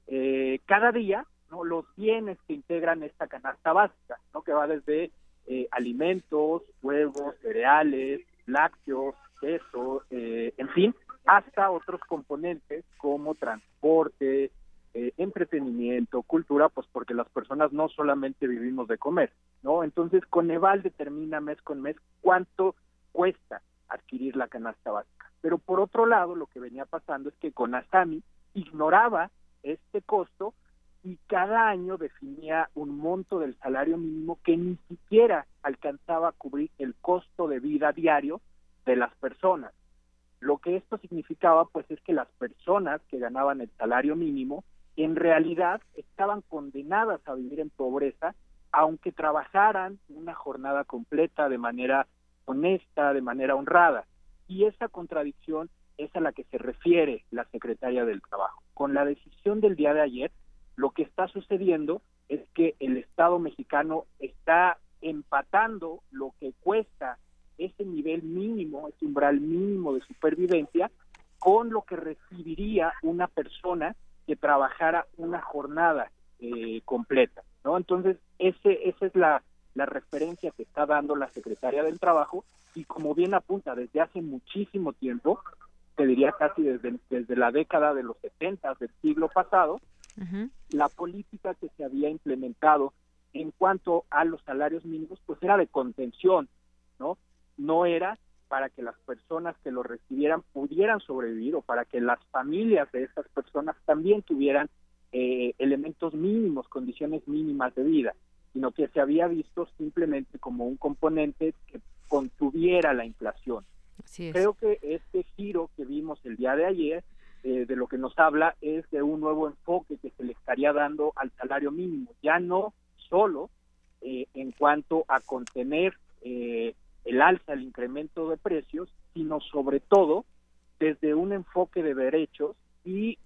eh, cada día los bienes que integran esta canasta básica, ¿no? que va desde eh, alimentos, huevos, cereales, lácteos, queso, eh, en fin, hasta otros componentes como transporte, eh, entretenimiento, cultura, pues porque las personas no solamente vivimos de comer, ¿no? Entonces, Coneval determina mes con mes cuánto cuesta adquirir la canasta básica. Pero por otro lado, lo que venía pasando es que Conasami ignoraba este costo y cada año definía un monto del salario mínimo que ni siquiera alcanzaba a cubrir el costo de vida diario de las personas. Lo que esto significaba pues es que las personas que ganaban el salario mínimo en realidad estaban condenadas a vivir en pobreza aunque trabajaran una jornada completa de manera honesta, de manera honrada. Y esa contradicción es a la que se refiere la secretaria del Trabajo. Con la decisión del día de ayer, lo que está sucediendo es que el Estado mexicano está empatando lo que cuesta ese nivel mínimo, ese umbral mínimo de supervivencia, con lo que recibiría una persona que trabajara una jornada eh, completa, ¿no? Entonces, ese, esa es la, la referencia que está dando la Secretaria del Trabajo y como bien apunta, desde hace muchísimo tiempo, te diría casi desde, desde la década de los 70 del siglo pasado, la política que se había implementado en cuanto a los salarios mínimos, pues era de contención, ¿no? No era para que las personas que lo recibieran pudieran sobrevivir o para que las familias de esas personas también tuvieran eh, elementos mínimos, condiciones mínimas de vida, sino que se había visto simplemente como un componente que contuviera la inflación. Creo que este giro que vimos el día de ayer eh, de lo que nos habla es de un nuevo enfoque que se le estaría dando al salario mínimo, ya no solo eh, en cuanto a contener eh, el alza, el incremento de precios, sino sobre todo desde un enfoque de derechos y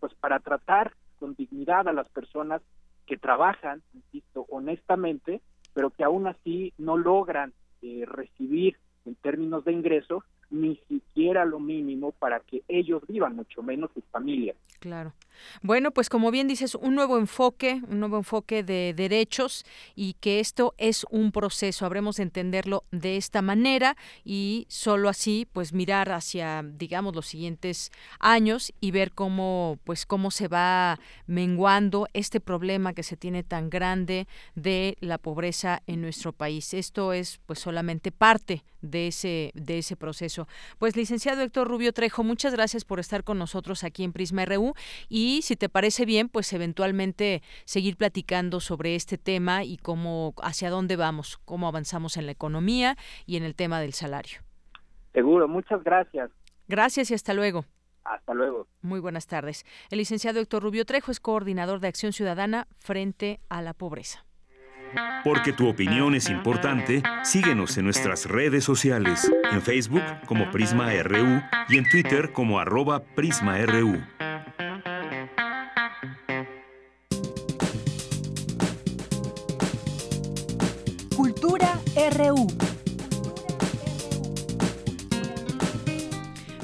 pues para tratar con dignidad a las personas que trabajan, insisto, honestamente, pero que aún así no logran recibir en términos de ingreso ni siquiera lo mínimo para que ellos vivan, mucho menos sus familias. Claro. Bueno, pues como bien dices, un nuevo enfoque, un nuevo enfoque de derechos y que esto es un proceso. Habremos de entenderlo de esta manera y solo así, pues mirar hacia, digamos, los siguientes años y ver cómo, pues cómo se va menguando este problema que se tiene tan grande de la pobreza en nuestro país. Esto es, pues, solamente parte de ese de ese proceso. Pues licenciado Héctor Rubio Trejo, muchas gracias por estar con nosotros aquí en Prisma RU y si te parece bien, pues eventualmente seguir platicando sobre este tema y cómo hacia dónde vamos, cómo avanzamos en la economía y en el tema del salario. Seguro, muchas gracias. Gracias y hasta luego. Hasta luego. Muy buenas tardes. El licenciado Héctor Rubio Trejo es coordinador de Acción Ciudadana frente a la pobreza. Porque tu opinión es importante, síguenos en nuestras redes sociales, en Facebook como Prisma RU y en Twitter como arroba PrismaRU. RU.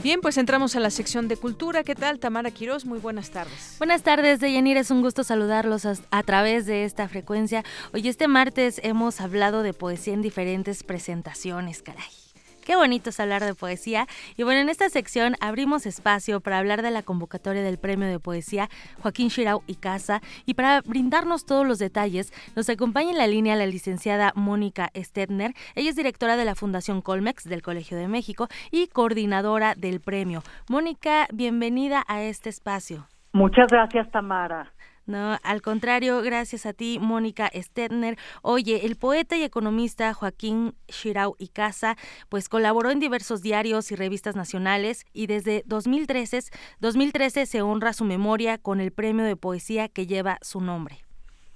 Bien, pues entramos a la sección de cultura. ¿Qué tal, Tamara Quiroz? Muy buenas tardes. Buenas tardes, Deyanir. Es un gusto saludarlos a, a, través de esta frecuencia. Hoy, este martes, hemos hablado de poesía en diferentes presentaciones, caray. Qué bonito es hablar de poesía. Y bueno, en esta sección abrimos espacio para hablar de la convocatoria del Premio de Poesía Joaquín Shirau y Casa. Y para brindarnos todos los detalles, nos acompaña en la línea la licenciada Mónica Stedner. Ella es directora de la Fundación Colmex del Colegio de México y coordinadora del premio. Mónica, bienvenida a este espacio. Muchas gracias, Tamara. No, al contrario, gracias a ti, Mónica Stedner. Oye, el poeta y economista Joaquín Shirau Casa, pues colaboró en diversos diarios y revistas nacionales y desde 2013, 2013 se honra su memoria con el premio de poesía que lleva su nombre.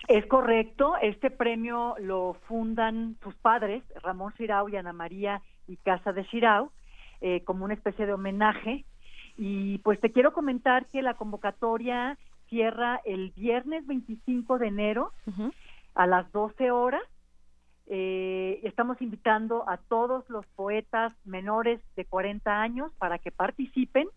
Es correcto, este premio lo fundan sus padres, Ramón Shirau y Ana María y Casa de Shirau, eh, como una especie de homenaje. Y pues te quiero comentar que la convocatoria cierra el viernes 25 de enero uh -huh. a las 12 horas. Eh, estamos invitando a todos los poetas menores de 40 años para que participen.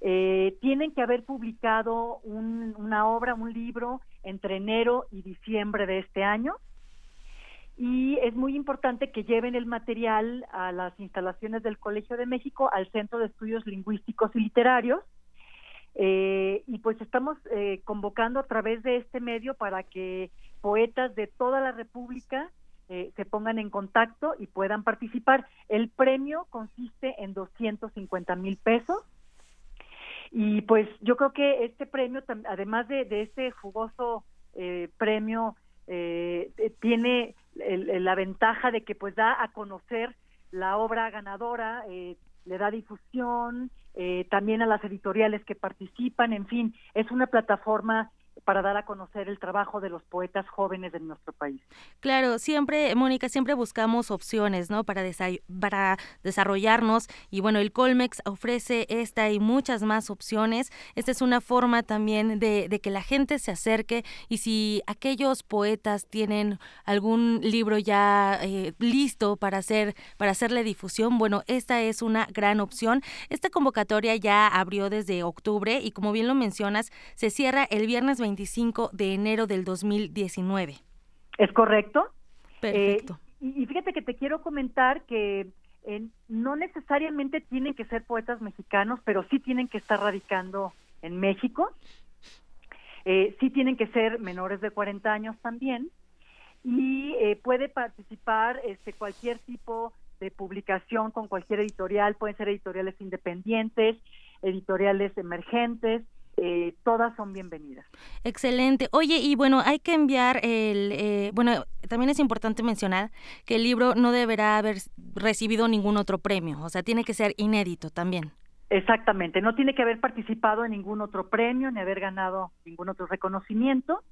Eh, tienen que haber publicado un, una obra, un libro, entre enero y diciembre de este año. Y es muy importante que lleven el material a las instalaciones del Colegio de México, al Centro de Estudios Lingüísticos y Literarios, eh, y pues estamos eh, convocando a través de este medio para que poetas de toda la República eh, se pongan en contacto y puedan participar. El premio consiste en 250 mil pesos. Y pues yo creo que este premio, además de, de este jugoso premio, tiene el, la ventaja de que pues da a conocer la obra ganadora, le da difusión, eh, también a las editoriales que participan, en fin, es una plataforma para dar a conocer el trabajo de los poetas jóvenes de nuestro país. Claro, siempre, Mónica, siempre buscamos opciones, ¿no? Para, para desarrollarnos y bueno, el Colmex ofrece esta y muchas más opciones. Esta es una forma también de, de, que la gente se acerque y si aquellos poetas tienen algún libro ya eh, listo para hacer para hacerle difusión, bueno, esta es una gran opción. Esta convocatoria ya abrió desde octubre y como bien lo mencionas, se cierra el viernes 25 de enero del 2019. ¿Es correcto? Perfecto. Eh, y, fíjate que te quiero comentar que eh, no necesariamente tienen que ser poetas mexicanos, pero sí tienen que estar radicando en México. Eh, sí tienen que ser menores de 40 años también. Y eh, puede participar este, cualquier tipo de publicación con cualquier editorial, pueden ser editoriales independientes, editoriales emergentes, eh, todas son bienvenidas. Excelente. Oye, y bueno, hay que enviar el, eh, bueno, también es importante mencionar que el libro no deberá haber recibido ningún otro premio, o sea, tiene que ser inédito también. Exactamente, no tiene que haber participado en ningún otro premio ni haber ganado ningún otro reconocimiento.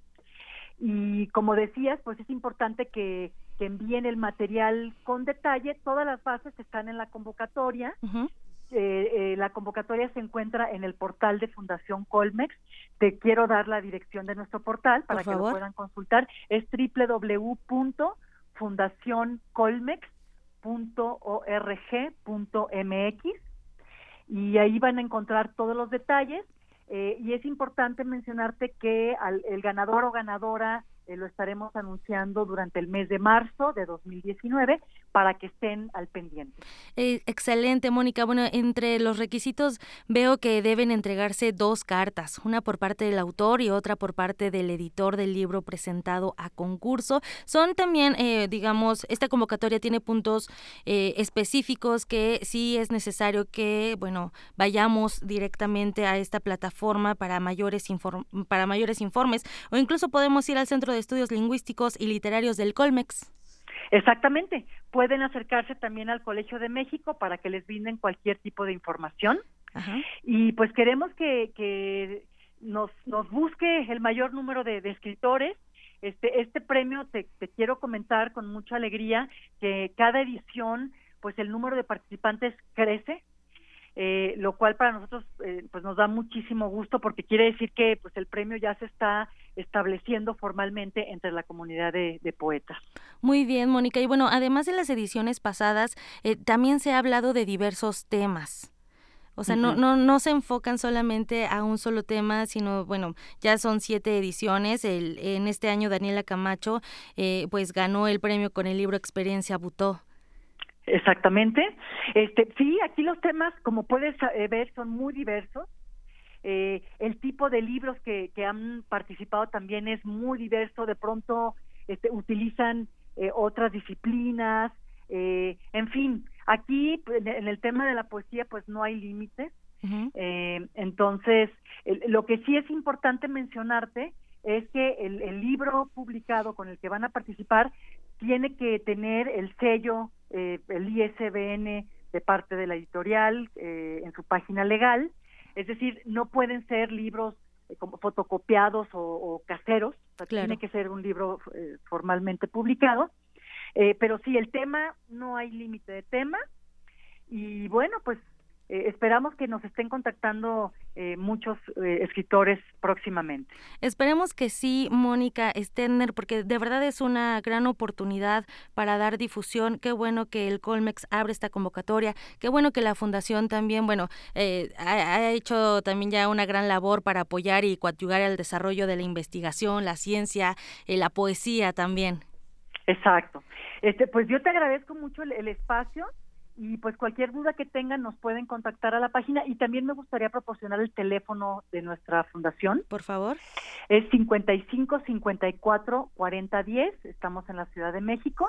Y como decías, pues es importante que, que envíen el material con detalle. Todas las bases están en la convocatoria. Uh -huh. Eh, eh, la convocatoria se encuentra en el portal de Fundación Colmex. Te quiero dar la dirección de nuestro portal para que lo puedan consultar. Es y ahí van a encontrar todos los detalles. Eh, y es importante mencionarte que al, el ganador o ganadora eh, lo estaremos anunciando durante el mes de marzo de 2019 para que estén al pendiente. Eh, excelente, Mónica. Bueno, entre los requisitos veo que deben entregarse dos cartas, una por parte del autor y otra por parte del editor del libro presentado a concurso. Son también, eh, digamos, esta convocatoria tiene puntos específicos que sí es necesario que, bueno, vayamos directamente a esta plataforma para mayores, para mayores informes o incluso podemos ir al centro de Estudios Lingüísticos y Literarios del Colmex. Exactamente. Pueden acercarse también al Colegio de México para que les brinden cualquier tipo de información. Y pues queremos que, que nos, nos busque el mayor número de, escritores. Este, este premio, te, te quiero comentar con mucha alegría que cada edición, pues el número de participantes crece. Eh, lo cual para nosotros eh, pues nos da muchísimo gusto porque quiere decir que pues el premio ya se está estableciendo formalmente entre la comunidad de, poetas. Muy bien, Mónica. Y bueno, además de las ediciones pasadas, eh, también se ha hablado de diversos temas. O sea, no, no, no se enfocan solamente a un solo tema, sino, bueno, ya son siete ediciones. El, en este año Daniela Camacho pues ganó el premio con el libro Experiencia Butó. Exactamente. Este, sí, aquí los temas, como puedes eh, ver, son muy diversos. Eh, el tipo de libros que, que han participado también es muy diverso. De pronto este, utilizan eh, otras disciplinas. en fin, aquí en el tema de la poesía, pues no hay límites. entonces, lo que sí es importante mencionarte es que el, el libro publicado con el que van a participar tiene que tener el sello, eh, el ISBN de parte de la editorial eh, en su página legal, es decir, no pueden ser libros eh, como fotocopiados o, caseros, tiene que ser un libro formalmente publicado, pero sí, el tema, no hay límite de tema, y bueno, pues eh, esperamos que nos estén contactando eh, muchos eh, escritores próximamente. Esperemos que sí, Mónica Sterner, porque de verdad es una gran oportunidad para dar difusión. Qué bueno que el Colmex abre esta convocatoria, qué bueno que la Fundación también, bueno, ha, hecho también ya una gran labor para apoyar y coadyuvar al desarrollo de la investigación, la ciencia, la poesía también. Exacto. Este, pues yo te agradezco mucho el espacio y pues cualquier duda que tengan nos pueden contactar a la página y también me gustaría proporcionar el teléfono de nuestra fundación. Por favor. Es 55 54 40 10, estamos en la Ciudad de México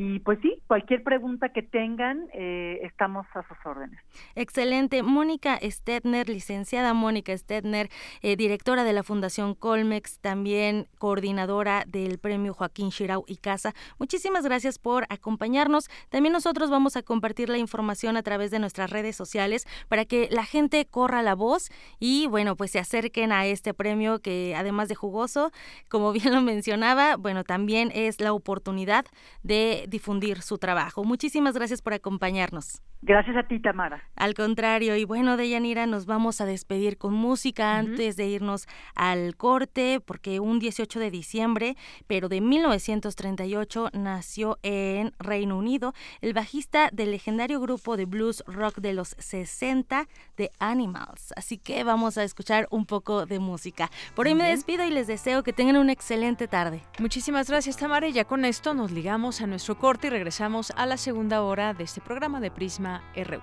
y pues sí, cualquier pregunta que tengan, eh, estamos a sus órdenes. Excelente. Mónica Stetner, licenciada Mónica Stetner, eh, directora de la Fundación Colmex, también coordinadora del Premio Joaquín Shirau y Casa. Muchísimas gracias por acompañarnos. También nosotros vamos a compartir la información a través de nuestras redes sociales para que la gente corra la voz y bueno, pues se acerquen a este premio que además de jugoso, como bien lo mencionaba, bueno, también es la oportunidad de difundir su trabajo. Muchísimas gracias por acompañarnos. Gracias a ti, Tamara. Al contrario, y bueno, Deyanira, nos vamos a despedir con música antes de irnos al corte, porque un 18 de diciembre, pero de 1938, nació en Reino Unido el bajista del legendario grupo de blues rock de los 60, The Animals. Así que vamos a escuchar un poco de música. Por hoy me despido y les deseo que tengan una excelente tarde. Muchísimas gracias, Tamara, y ya con esto nos ligamos a nuestro nuestro corte y regresamos a la segunda hora de este programa de Prisma RU.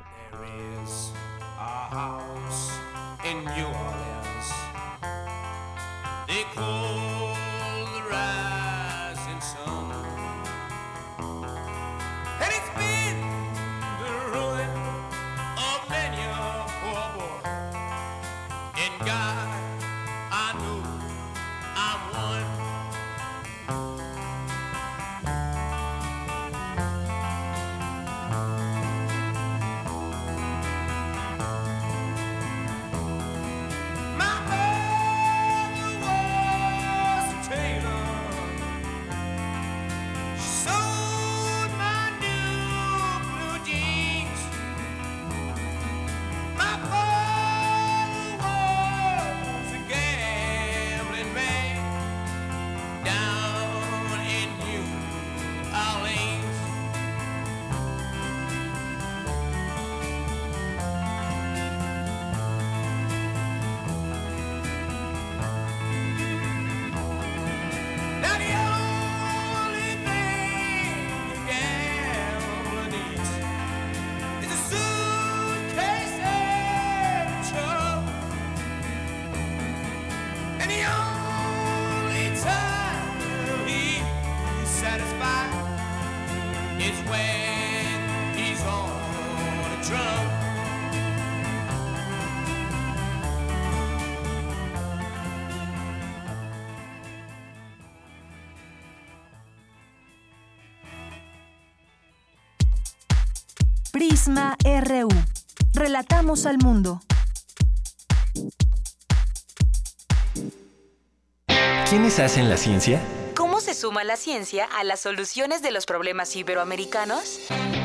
God. Prisma RU. Relatamos al mundo. ¿Quiénes hacen la ciencia? ¿Cómo se suma la ciencia a las soluciones de los problemas iberoamericanos?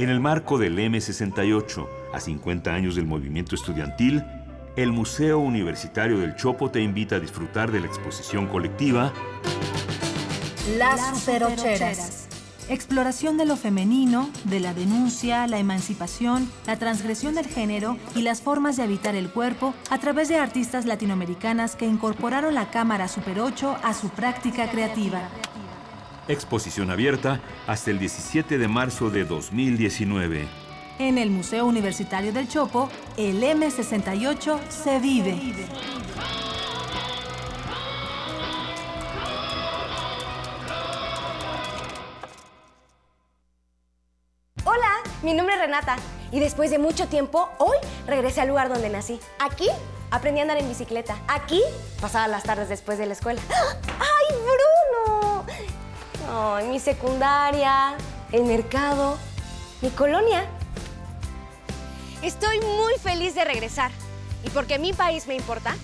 En el marco del M68, a 50 años del movimiento estudiantil, el Museo Universitario del Chopo te invita a disfrutar de la exposición colectiva Las Superocheras. Exploración de lo femenino, de la denuncia, la emancipación, la transgresión del género y las formas de habitar el cuerpo a través de artistas latinoamericanas que incorporaron la cámara Super 8 a su práctica creativa. Exposición abierta hasta el 17 de marzo de 2019. En el Museo Universitario del Chopo, el M68 se vive. Hola, mi nombre es Renata y después de mucho tiempo, hoy regresé al lugar donde nací. Aquí aprendí a andar en bicicleta. Aquí pasaba las tardes después de la escuela. ¡Ay, Bruno! Ay, mi secundaria, el mercado, mi colonia. Estoy muy feliz de regresar. Y porque mi país me importa,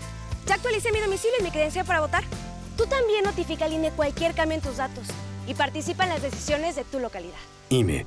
ya actualicé mi domicilio y mi credencial para votar. Tú también notifica al INE cualquier cambio en tus datos y participa en las decisiones de tu localidad. INE.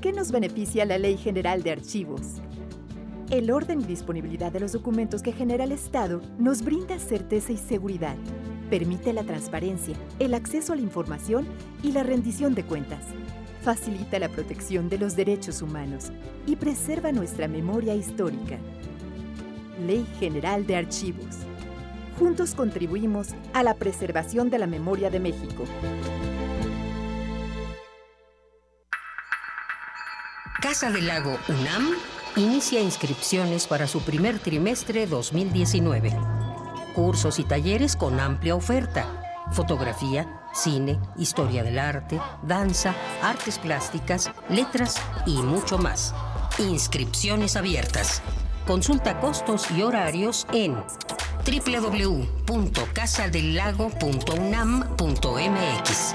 Qué nos beneficia la Ley General de Archivos? El orden y disponibilidad de los documentos que genera el Estado nos brinda certeza y seguridad. Permite la transparencia, el acceso a la información y la rendición de cuentas. Facilita la protección de los derechos humanos y preserva nuestra memoria histórica. Ley General de Archivos. Juntos contribuimos a la preservación de la memoria de México. Casa del Lago UNAM inicia inscripciones para su primer trimestre 2019. Cursos y talleres con amplia oferta. Fotografía, cine, historia del arte, danza, artes plásticas, letras y mucho más. Inscripciones abiertas. Consulta costos y horarios en www.casadelago.unam.mx.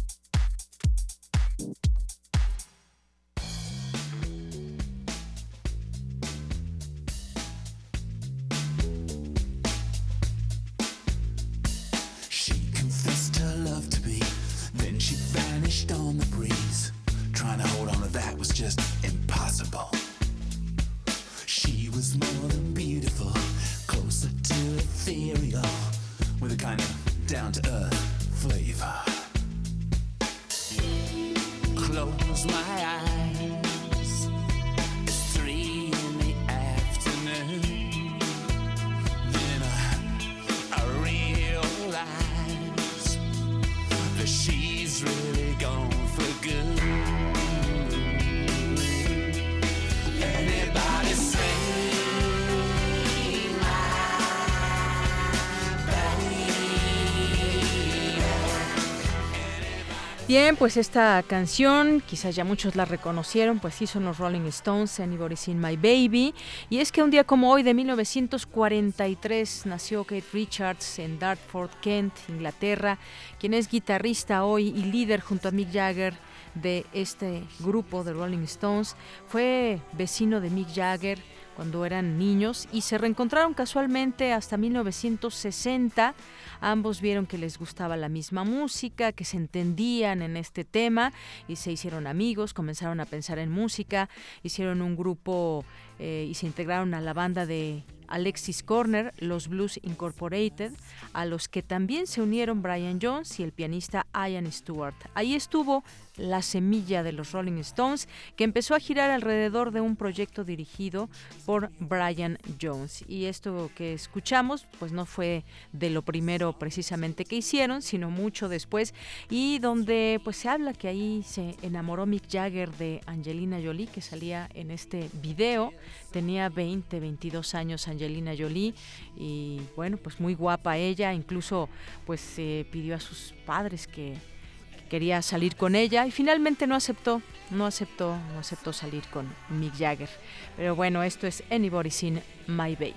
ethereal, with a kind of down to earth flavor. Close my eyes. Bien, pues esta canción, quizás ya muchos la reconocieron, pues sí son los Rolling Stones, Anybody Seen My Baby. Y es que un día como hoy de 1943 nació Kate Richards en Dartford, Kent, Inglaterra, quien es guitarrista hoy y líder junto a Mick Jagger de este grupo de Rolling Stones. Fue vecino de Mick Jagger cuando eran niños y se reencontraron casualmente hasta 1960 Ambos vieron que les gustaba la misma música, que se entendían en este tema y se hicieron amigos, comenzaron a pensar en música, hicieron un grupo eh, y se integraron a la banda de Alexis Corner, los Blues Incorporated, a los que también se unieron Brian Jones y el pianista Ian Stewart. Ahí estuvo la semilla de los Rolling Stones, que empezó a girar alrededor de un proyecto dirigido por Brian Jones. Y esto que escuchamos, pues no fue de lo primero precisamente que hicieron, sino mucho después, y donde pues se habla que ahí se enamoró Mick Jagger de Angelina Jolie, que salía en este video, tenía 20, 22 años Angelina Jolie, y bueno, pues muy guapa ella, incluso pues se pidió a sus padres que quería salir con ella y finalmente no aceptó, no aceptó, no aceptó salir con Mick Jagger. Pero bueno, esto es Anybody Seen My Baby.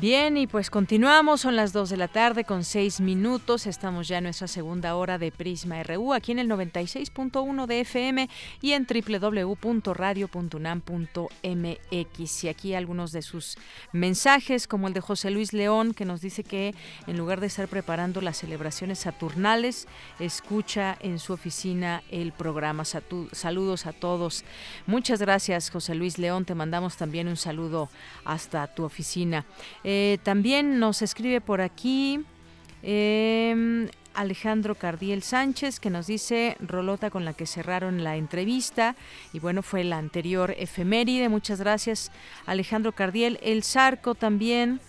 Bien, y pues continuamos, son las 2 de la tarde con 6 minutos, estamos ya en nuestra segunda hora de Prisma RU, aquí en el 96.1 de FM y en www.radio.unam.mx. Y aquí algunos de sus mensajes, como el de José Luis León, que nos dice que en lugar de estar preparando las celebraciones saturnales, escucha en su oficina el programa. Saludos a todos. Muchas gracias, José Luis León, te mandamos también un saludo hasta tu oficina. También nos escribe por aquí em, Alejandro Cardiel Sánchez, que nos dice Rolota con la que cerraron la entrevista. Y bueno, fue la anterior efeméride. Muchas gracias, Alejandro Cardiel. El Zarco también.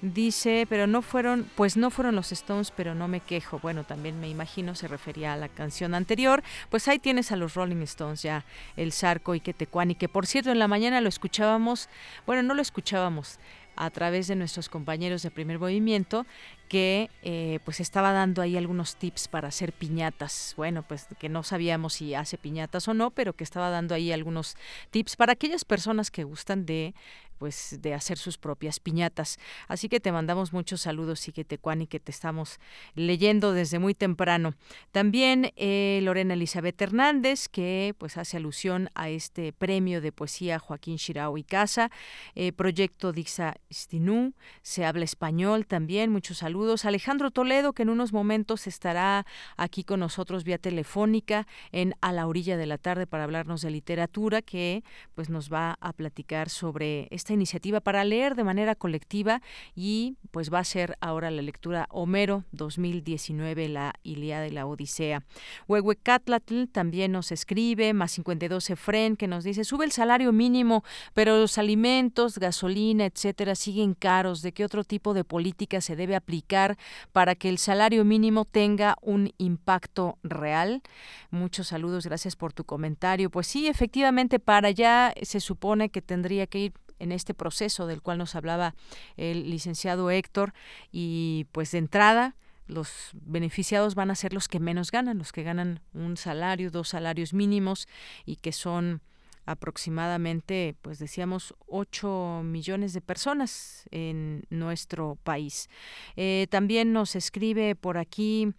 Dice, pero no fueron, pues no fueron los Stones, pero no me quejo. Bueno, también me imagino se refería a la canción anterior. Pues ahí tienes a los Rolling Stones ya, el Zarco y Quetecuani, que por cierto en la mañana lo escuchábamos, bueno, no lo escuchábamos, a través de nuestros compañeros de primer movimiento que eh, pues estaba dando ahí algunos tips para hacer piñatas. Bueno, pues que no sabíamos si hace piñatas o no, pero que estaba dando ahí algunos tips para aquellas personas que gustan de pues de hacer sus propias piñatas. Así que te mandamos muchos saludos, y que te estamos leyendo desde muy temprano. También eh, Lorena Elizabeth Hernández, que pues hace alusión a este premio de poesía Joaquín Shirao y Casa, eh, Proyecto Dixa Stinú, se habla español también, muchos saludos. Alejandro Toledo, que en unos momentos estará aquí con nosotros vía telefónica en A la orilla de la tarde para hablarnos de literatura, que pues nos va a platicar sobre este iniciativa para leer de manera colectiva y pues va a ser ahora la lectura Homero 2019, la Ilíada y la Odisea. Huehuecatlatl también nos escribe, más 52 Efren, que nos dice, sube el salario mínimo, pero los alimentos, gasolina, etcétera, siguen caros. ¿De qué otro tipo de política se debe aplicar para que el salario mínimo tenga un impacto real? Muchos saludos, gracias por tu comentario. Pues sí, efectivamente, para allá se supone que tendría que ir en este proceso del cual nos hablaba el licenciado Héctor y pues de entrada los beneficiados van a ser los que menos ganan, los que ganan un salario, dos salarios mínimos y que son aproximadamente, pues decíamos, 8 millones de personas en nuestro país. Eh, también nos escribe por aquí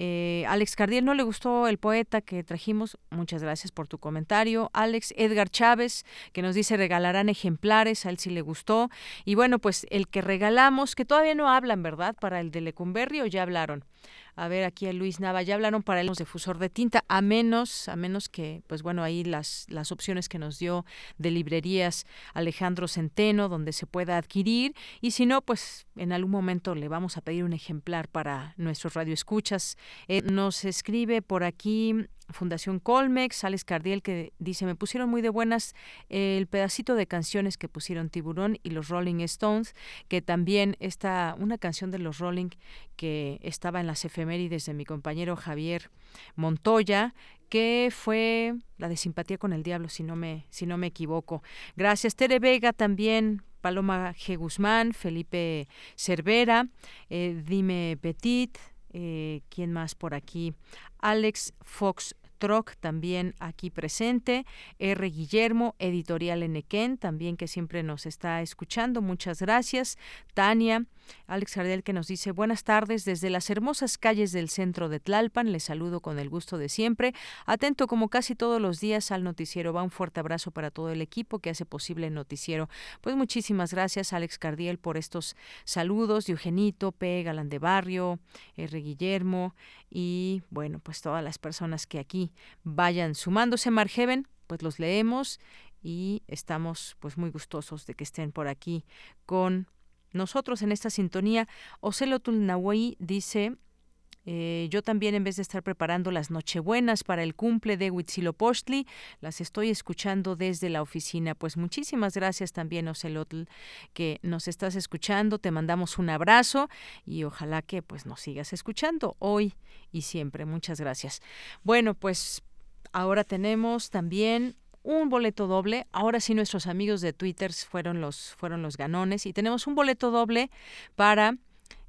eh, Alex Cardiel no le gustó el poeta que trajimos. Muchas gracias por tu comentario. Alex Edgar Chávez, que nos dice regalarán ejemplares, a él sí le gustó. Y bueno, pues el que regalamos, que todavía no hablan, ¿verdad? Para el de Lecumberri o ya hablaron a ver aquí a Luis Nava, ya hablaron para el difusor de tinta, a menos, a menos que, pues bueno, ahí las, las opciones que nos dio de librerías Alejandro Centeno, donde se pueda adquirir, y si no, pues en algún momento le vamos a pedir un ejemplar para nuestros radioescuchas. Eh, nos escribe por aquí Fundación Colmex, Alex Cardiel que dice, me pusieron muy de buenas el pedacito de canciones que pusieron Tiburón y los Rolling Stones, que también está una canción de los Rolling que estaba en las efemérides de mi compañero Javier Montoya, que fue la de simpatía con el diablo, si no me, si no me equivoco. Gracias, Tere Vega también. Paloma G. Guzmán, Felipe Cervera, eh, Dime Petit, eh, ¿quién más por aquí? Alex Fox Troc también aquí presente, R. Guillermo, Editorial Enequén, también que siempre nos está escuchando, muchas gracias, Tania, Alex Ardel que nos dice buenas tardes desde las hermosas calles del centro de Tlalpan. Les saludo con el gusto de siempre. Atento como casi todos los días al noticiero. Va un fuerte abrazo para todo el equipo que hace posible el noticiero. Pues muchísimas gracias Alex Cardiel por estos saludos Eugenito, P. Galán de Barrio, R. Guillermo y bueno, pues todas las personas que aquí vayan sumándose. Margeven, pues los leemos y estamos pues muy gustosos de que estén por aquí con nosotros en esta sintonía. Ocelotul Nahui dice, eh, yo también en vez de estar preparando las nochebuenas para el cumple de Huitzilopochtli, las estoy escuchando desde la oficina. Pues muchísimas gracias también, Ocelotl, que nos estás escuchando. Te mandamos un abrazo y ojalá que pues nos sigas escuchando hoy y siempre. Muchas gracias. Bueno, pues ahora tenemos también un boleto doble. Ahora sí nuestros amigos de Twitter fueron los fueron los ganones y tenemos un boleto doble para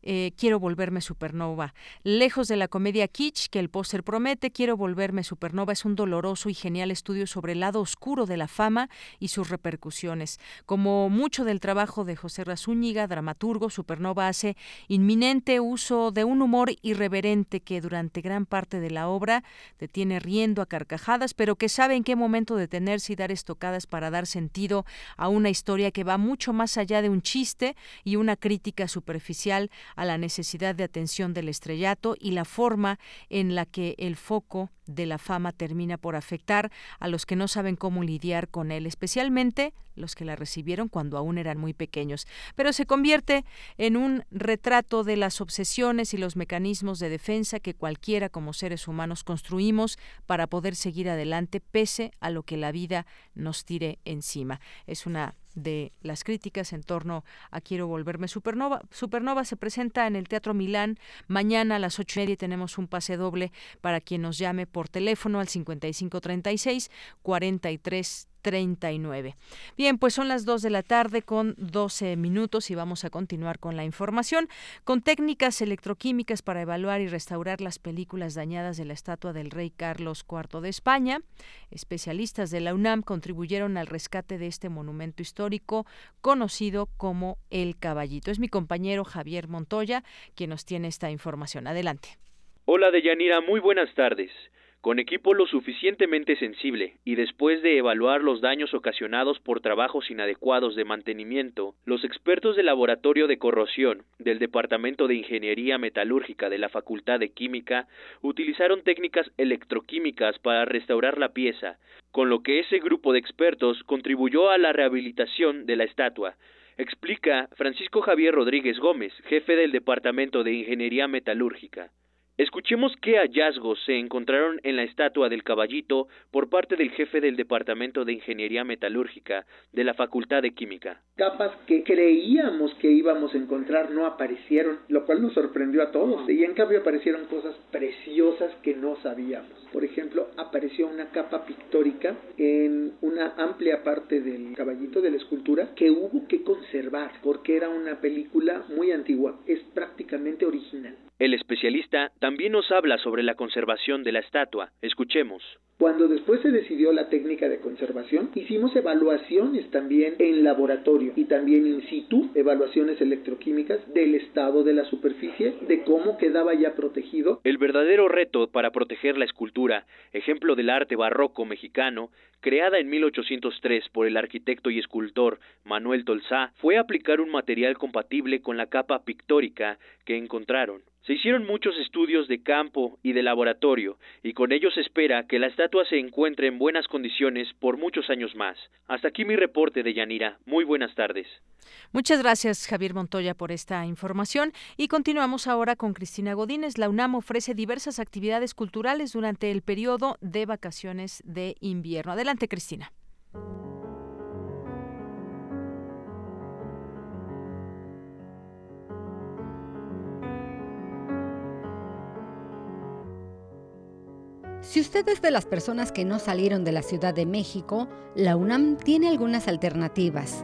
eh, quiero volverme supernova. Lejos de la comedia kitsch que el póster promete, Quiero volverme supernova es un doloroso y genial estudio sobre el lado oscuro de la fama y sus repercusiones. Como mucho del trabajo de José Razúñiga, dramaturgo, Supernova hace inminente uso de un humor irreverente que durante gran parte de la obra te tiene riendo a carcajadas, pero que sabe en qué momento detenerse y dar estocadas para dar sentido a una historia que va mucho más allá de un chiste y una crítica superficial a la necesidad de atención del estrellato y la forma en la que el foco de la fama termina por afectar a los que no saben cómo lidiar con él, especialmente los que la recibieron cuando aún eran muy pequeños. Pero se convierte en un retrato de las obsesiones y los mecanismos de defensa que cualquiera como seres humanos construimos para poder seguir adelante pese a lo que la vida nos tire encima. Es una de las críticas en torno a Quiero volverme supernova. Supernova se presenta en el Teatro Milán. Mañana a las ocho y media tenemos un pase doble para quien nos llame por teléfono al 5536 43 39. Bien, pues son las 2 de la tarde con 12 minutos y vamos a continuar con la información. Con técnicas electroquímicas para evaluar y restaurar las películas dañadas de la estatua del rey Carlos IV de España, especialistas de la UNAM contribuyeron al rescate de este monumento histórico conocido como El Caballito. Es mi compañero Javier Montoya quien nos tiene esta información. Adelante. Hola Deyanira, muy buenas tardes. Con equipo lo suficientemente sensible y después de evaluar los daños ocasionados por trabajos inadecuados de mantenimiento, los expertos del Laboratorio de Corrosión del Departamento de Ingeniería Metalúrgica de la Facultad de Química utilizaron técnicas electroquímicas para restaurar la pieza, con lo que ese grupo de expertos contribuyó a la rehabilitación de la estatua, explica Francisco Javier Rodríguez Gómez, jefe del Departamento de Ingeniería Metalúrgica. Escuchemos qué hallazgos se encontraron en la estatua del caballito por parte del jefe del Departamento de Ingeniería Metalúrgica de la Facultad de Química. Capas que creíamos que íbamos a encontrar no aparecieron, lo cual nos sorprendió a todos. Y en cambio aparecieron cosas preciosas que no sabíamos. Por ejemplo, apareció una capa pictórica en una amplia parte del caballito de la escultura que hubo que conservar porque era una película muy antigua, es prácticamente original. El especialista también nos habla sobre la conservación de la estatua. Escuchemos. Cuando después se decidió la técnica de conservación, hicimos evaluaciones también en laboratorio y también in situ, evaluaciones electroquímicas del estado de la superficie, de cómo quedaba ya protegido. El verdadero reto para proteger la escultura, ejemplo del arte barroco mexicano, creada en 1803 por el arquitecto y escultor Manuel Tolsá, fue aplicar un material compatible con la capa pictórica que encontraron. Se hicieron muchos estudios de campo y de laboratorio, y con ello se espera que la estatua se encuentre en buenas condiciones por muchos años más. Hasta aquí mi reporte de Yanira. Muy buenas tardes. Muchas gracias, Javier Montoya, por esta información. Y continuamos ahora con Cristina Godínez. La UNAM ofrece diversas actividades culturales durante el periodo de vacaciones de invierno. Adelante, Cristina. Si usted es de las personas que no salieron de la Ciudad de México, la UNAM tiene algunas alternativas.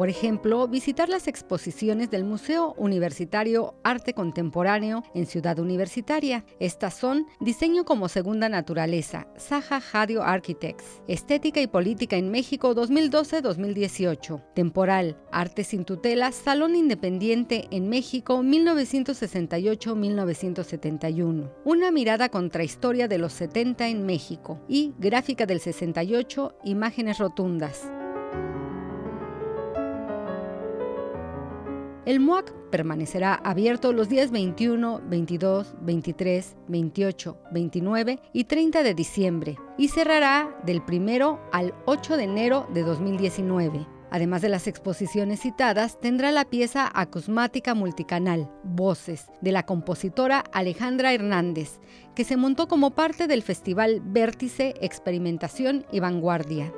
Por ejemplo, visitar las exposiciones del Museo Universitario Arte Contemporáneo en Ciudad Universitaria. Estas son Diseño como Segunda Naturaleza, Saja Jadio Architects, Estética y Política en México 2012-2018, Temporal, Arte sin tutela, Salón Independiente en México 1968-1971, Una mirada contra historia de los 70 en México y Gráfica del 68, Imágenes rotundas. El MOAC permanecerá abierto los días 21, 22, 23, 28, 29 y 30 de diciembre y cerrará del 1 al 8 de enero de 2019. Además de las exposiciones citadas, tendrá la pieza acusmática multicanal, Voces, de la compositora Alejandra Hernández, que se montó como parte del Festival Vértice, Experimentación y Vanguardia.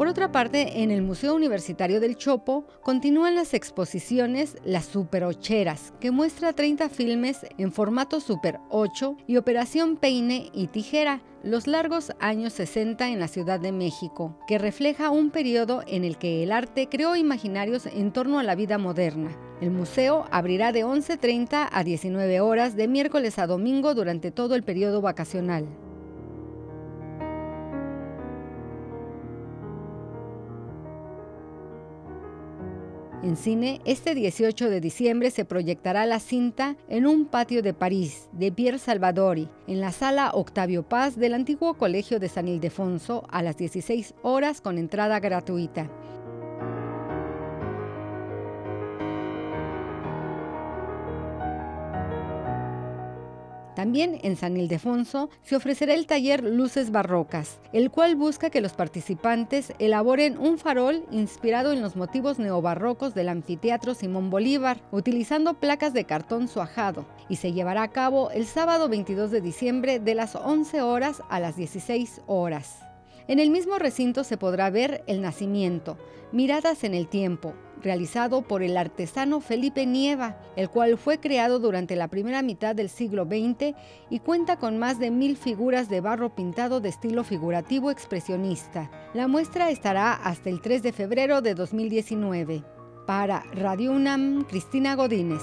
Por otra parte, en el Museo Universitario del Chopo continúan las exposiciones Las Superocheras, que muestra 30 filmes en formato Super 8 y Operación Peine y Tijera, los largos años 60 en la Ciudad de México, que refleja un periodo en el que el arte creó imaginarios en torno a la vida moderna. El museo abrirá de 11.30 a 19 horas de miércoles a domingo durante todo el periodo vacacional. En cine, este 18 de diciembre se proyectará la cinta En un patio de París, de Pierre Salvadori, en la sala Octavio Paz del antiguo Colegio de San Ildefonso a las 16 horas con entrada gratuita. También en San Ildefonso se ofrecerá el taller Luces Barrocas, el cual busca que los participantes elaboren un farol inspirado en los motivos neobarrocos del anfiteatro Simón Bolívar, utilizando placas de cartón suajado, y se llevará a cabo el sábado 22 de diciembre de las 11 horas a las 16 horas. En el mismo recinto se podrá ver El Nacimiento, Miradas en el Tiempo, realizado por el artesano Felipe Nieva, el cual fue creado durante la primera mitad del siglo XX y cuenta con más de mil figuras de barro pintado de estilo figurativo expresionista. La muestra estará hasta el 3 de febrero de 2019. Para Radio UNAM, Cristina Godínez.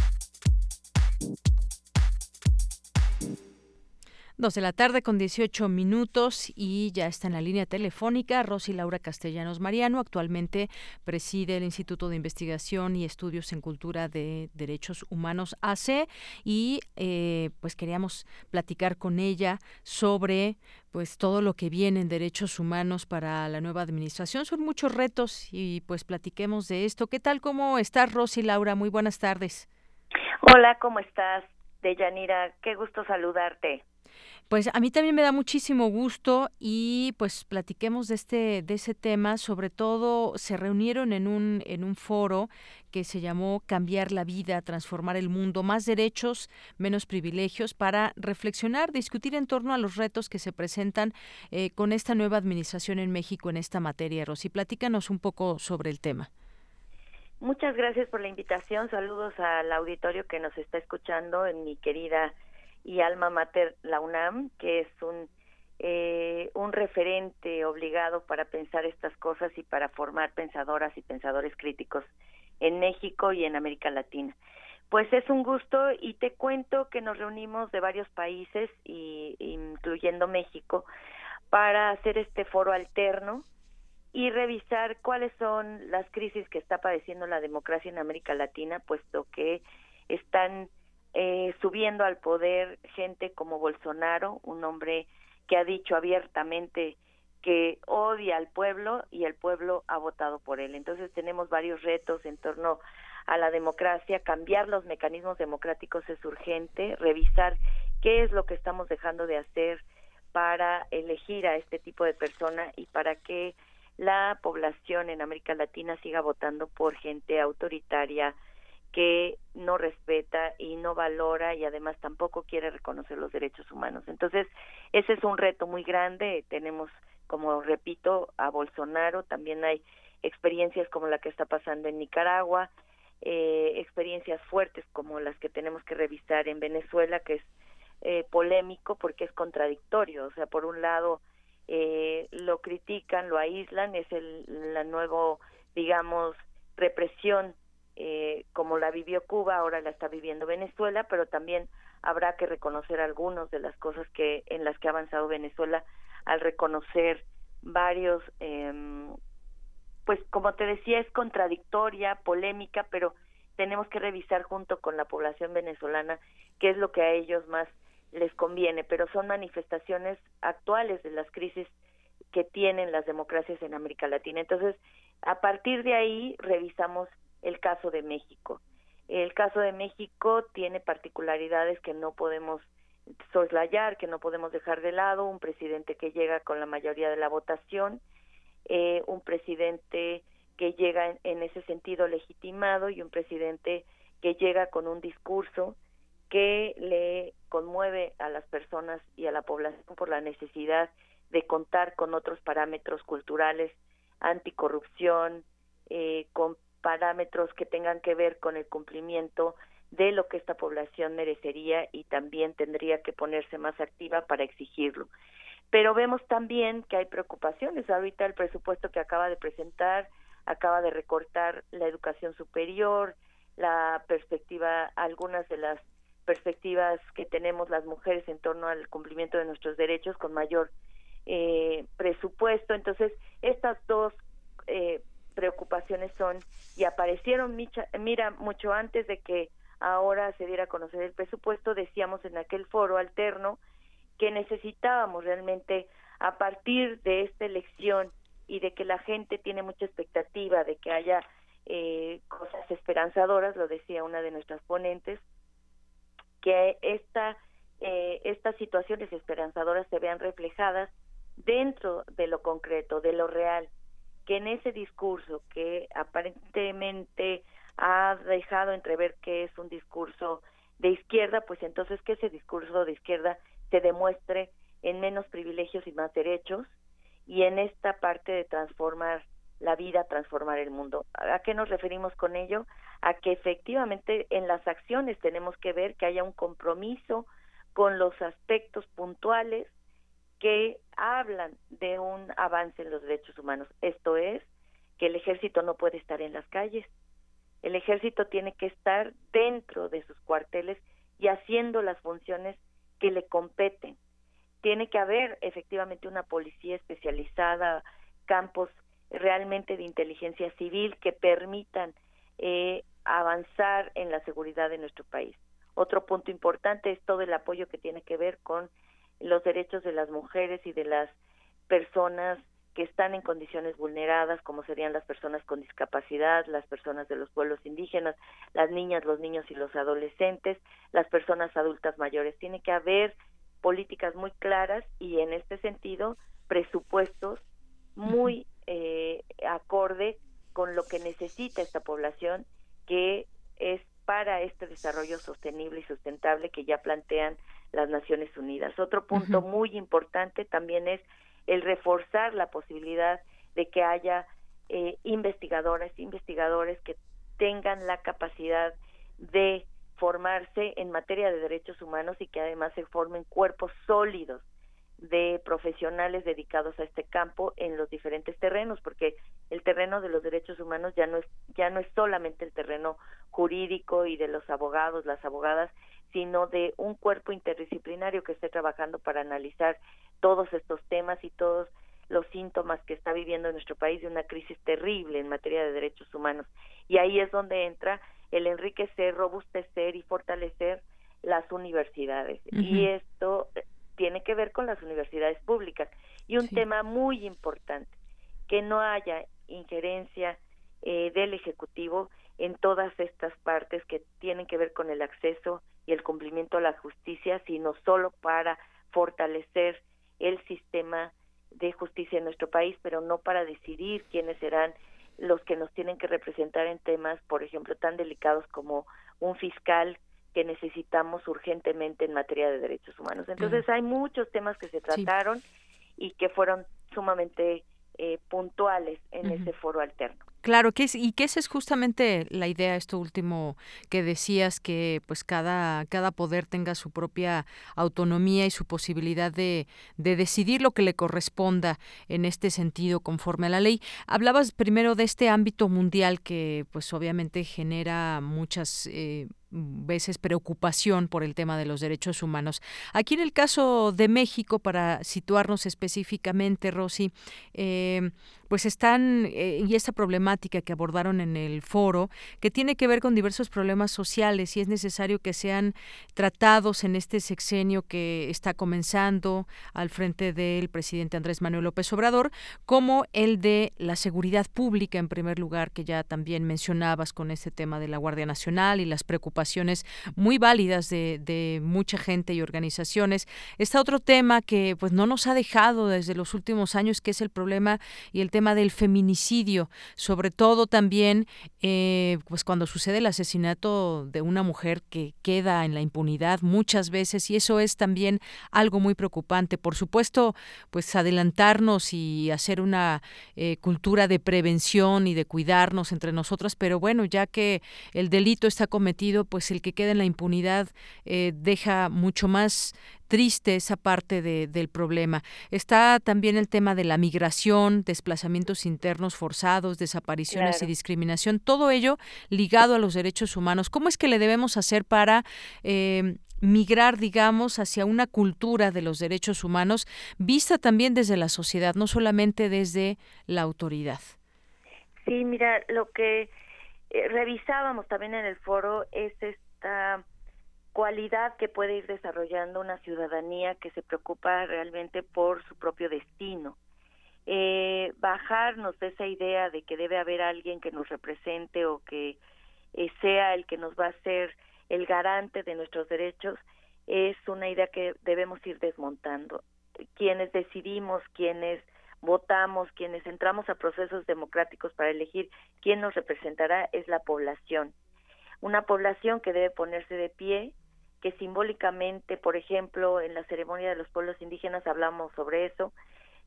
Dos de la tarde con 18 minutos y ya está en la línea telefónica Rosy Laura Castellanos Mariano, actualmente preside el Instituto de Investigación y Estudios en Cultura de Derechos Humanos AC y eh, pues queríamos platicar con ella sobre pues todo lo que viene en derechos humanos para la nueva administración. Son muchos retos y pues platiquemos de esto. ¿Qué tal? ¿Cómo estás Rosy Laura? Muy buenas tardes. Hola, ¿cómo estás? Deyanira, qué gusto saludarte. Pues a mí también me da muchísimo gusto y pues platiquemos de este de ese tema, sobre todo se reunieron en un en un foro que se llamó Cambiar la vida, transformar el mundo, más derechos, menos privilegios para reflexionar, discutir en torno a los retos que se presentan eh, con esta nueva administración en México en esta materia. Rosy, platícanos un poco sobre el tema. Muchas gracias por la invitación. Saludos al auditorio que nos está escuchando en mi querida y alma mater la UNAM, que es un eh, un referente obligado para pensar estas cosas y para formar pensadoras y pensadores críticos en México y en América Latina. Pues es un gusto y te cuento que nos reunimos de varios países, y, incluyendo México, para hacer este foro alterno y revisar cuáles son las crisis que está padeciendo la democracia en América Latina, puesto que están eh, subiendo al poder gente como Bolsonaro, un hombre que ha dicho abiertamente que odia al pueblo y el pueblo ha votado por él. Entonces tenemos varios retos en torno a la democracia, cambiar los mecanismos democráticos es urgente, revisar qué es lo que estamos dejando de hacer para elegir a este tipo de persona y para que la población en América Latina siga votando por gente autoritaria que no respeta y no valora y además tampoco quiere reconocer los derechos humanos. Entonces, ese es un reto muy grande. Tenemos, como repito, a Bolsonaro, también hay experiencias como la que está pasando en Nicaragua, eh, experiencias fuertes como las que tenemos que revisar en Venezuela, que es eh, polémico porque es contradictorio. O sea, por un lado eh, lo critican, lo aíslan, es el, la nuevo, digamos, represión eh, como la vivió Cuba, ahora la está viviendo Venezuela, pero también habrá que reconocer algunas de las cosas que en las que ha avanzado Venezuela al reconocer varios eh, pues como te decía, es contradictoria, polémica, pero tenemos que revisar junto con la población venezolana qué es lo que a ellos más les conviene, pero son manifestaciones actuales de las crisis que tienen las democracias en América Latina. Entonces, a partir de ahí revisamos el caso de México. El caso de México tiene particularidades que no podemos soslayar, que no podemos dejar de lado, un presidente que llega con la mayoría de la votación, eh, un presidente que llega en, ese sentido legitimado y un presidente que llega con un discurso que le conmueve a las personas y a la población por la necesidad de contar con otros parámetros culturales, anticorrupción, eh, con parámetros que tengan que ver con el cumplimiento de lo que esta población merecería y también tendría que ponerse más activa para exigirlo pero vemos también que hay preocupaciones. Ahorita el presupuesto que acaba de presentar acaba de recortar la educación superior, la perspectiva, algunas de las perspectivas que tenemos las mujeres en torno al cumplimiento de nuestros derechos con mayor eh, presupuesto. Entonces, estas dos eh, preocupaciones son y aparecieron, mira, mucho antes de que ahora se diera a conocer el presupuesto, decíamos en aquel foro alterno, que necesitábamos realmente a partir de esta elección y de que la gente tiene mucha expectativa de que haya eh, cosas esperanzadoras, lo decía una de nuestras ponentes, que esta, eh, estas situaciones esperanzadoras se vean reflejadas dentro de lo concreto, de lo real, que en ese discurso que aparentemente ha dejado entrever que es un discurso de izquierda, pues entonces que ese discurso de izquierda se demuestre en menos privilegios y más derechos y en esta parte de transformar la vida, transformar el mundo. ¿A qué nos referimos con ello? A que efectivamente en las acciones tenemos que ver que haya un compromiso con los aspectos puntuales que hablan de un avance en los derechos humanos. Esto es, que el ejército no puede estar en las calles. El ejército tiene que estar dentro de sus cuarteles y haciendo las funciones que le competen. Tiene que haber efectivamente una policía especializada, campos realmente de inteligencia civil que permitan eh, avanzar en la seguridad de nuestro país. Otro punto importante es todo el apoyo que tiene que ver con los derechos de las mujeres y de las personas que están en condiciones vulneradas, como serían las personas con discapacidad, las personas de los pueblos indígenas, las niñas, los niños y los adolescentes, las personas adultas mayores. Tiene que haber políticas muy claras y en este sentido presupuestos muy eh, acorde con lo que necesita esta población que es para este desarrollo sostenible y sustentable que ya plantean las Naciones Unidas. Otro punto muy importante también es el reforzar la posibilidad de que haya eh, investigadoras, investigadores que tengan la capacidad de formarse en materia de derechos humanos y que además se formen cuerpos sólidos de profesionales dedicados a este campo en los diferentes terrenos, porque el terreno de los derechos humanos ya no es ya no es solamente el terreno jurídico y de los abogados, las abogadas, sino de un cuerpo interdisciplinario que esté trabajando para analizar todos estos temas y todos los síntomas que está viviendo nuestro país de una crisis terrible en materia de derechos humanos. Y ahí es donde entra el enriquecer, robustecer y fortalecer las universidades. Y esto tiene que ver con las universidades públicas. Y un tema muy importante, que no haya injerencia eh, del Ejecutivo en todas estas partes que tienen que ver con el acceso y el cumplimiento a la justicia, sino solo para fortalecer el sistema de justicia en nuestro país, pero no para decidir quiénes serán los que nos tienen que representar en temas, por ejemplo, tan delicados como un fiscal que necesitamos urgentemente en materia de derechos humanos. Entonces hay muchos temas que se trataron y que fueron sumamente eh, puntuales en ese foro alterno. Claro, que es, y que esa es justamente la idea, esto último que decías, que pues cada, cada poder tenga su propia autonomía y su posibilidad de, de decidir lo que le corresponda en este sentido conforme a la ley. Hablabas primero de este ámbito mundial que pues obviamente genera muchas eh, veces preocupación por el tema de los derechos humanos. Aquí en el caso de México, para situarnos específicamente, Rosy, eh, pues están, eh, y esta problemática que abordaron en el foro, que tiene que ver con diversos problemas sociales y es necesario que sean tratados en este sexenio que está comenzando al frente del presidente Andrés Manuel López Obrador, como el de la seguridad pública, en primer lugar, que ya también mencionabas con este tema de la Guardia Nacional y las preocupaciones muy válidas de, de mucha gente y organizaciones. Está otro tema que pues no nos ha dejado desde los últimos años, que es el problema y el tema del feminicidio, sobre todo también eh, pues cuando sucede el asesinato de una mujer que queda en la impunidad muchas veces y eso es también algo muy preocupante. Por supuesto, pues adelantarnos y hacer una eh, cultura de prevención y de cuidarnos entre nosotras, pero bueno, ya que el delito está cometido, pues el que queda en la impunidad eh, deja mucho más triste esa parte de, del problema. Está también el tema de la migración, desplazamientos internos forzados, desapariciones y discriminación, todo ello ligado a los derechos humanos. ¿Cómo es que le debemos hacer para eh, migrar, digamos, hacia una cultura de los derechos humanos vista también desde la sociedad, no solamente desde la autoridad? Sí, mira, lo que eh, revisábamos también en el foro es esta cualidad que puede ir desarrollando una ciudadanía que se preocupa realmente por su propio destino. Eh, bajarnos de esa idea de que debe haber alguien que nos represente o que eh, sea el que nos va a ser el garante de nuestros derechos es una idea que debemos ir desmontando. Quienes decidimos, quienes votamos, quienes entramos a procesos democráticos para elegir quién nos representará es la población. Una población que debe ponerse de pie, que simbólicamente, por ejemplo, en la ceremonia de los pueblos indígenas hablamos sobre eso,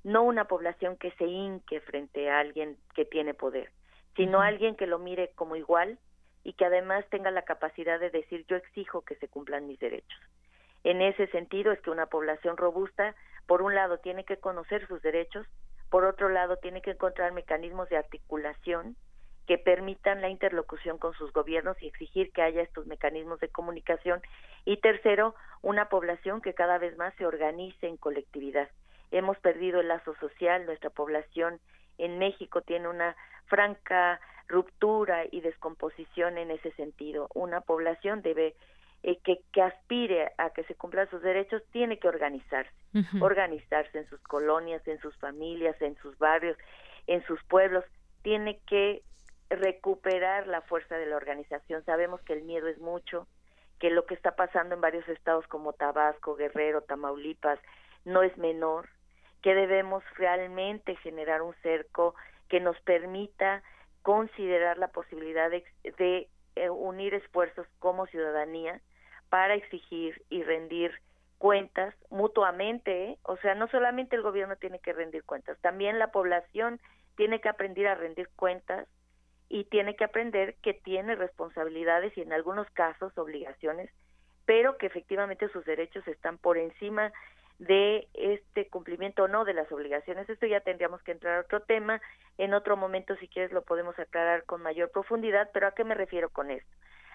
no una población que se hinque frente a alguien que tiene poder, sino alguien que lo mire como igual y que además tenga la capacidad de decir yo exijo que se cumplan mis derechos. En ese sentido es que una población robusta, por un lado, tiene que conocer sus derechos, por otro lado, tiene que encontrar mecanismos de articulación que permitan la interlocución con sus gobiernos y exigir que haya estos mecanismos de comunicación. Y tercero, una población que cada vez más se organice en colectividad. Hemos perdido el lazo social, nuestra población en México tiene una franca ruptura y descomposición en ese sentido. Una población debe eh, que, que, aspire a que se cumplan sus derechos tiene que organizarse, organizarse en sus colonias, en sus familias, en sus barrios, en sus pueblos, tiene que recuperar la fuerza de la organización. Sabemos que el miedo es mucho, que lo que está pasando en varios estados como Tabasco, Guerrero, Tamaulipas no es menor, que debemos realmente generar un cerco que nos permita considerar la posibilidad de, eh, unir esfuerzos como ciudadanía para exigir y rendir cuentas mutuamente, ¿eh? o sea, no solamente el gobierno tiene que rendir cuentas, también la población tiene que aprender a rendir cuentas y tiene que aprender que tiene responsabilidades y en algunos casos obligaciones, pero que efectivamente sus derechos están por encima de este cumplimiento o no de las obligaciones. Esto ya tendríamos que entrar a otro tema. En otro momento, si quieres, lo podemos aclarar con mayor profundidad, pero ¿a qué me refiero con esto?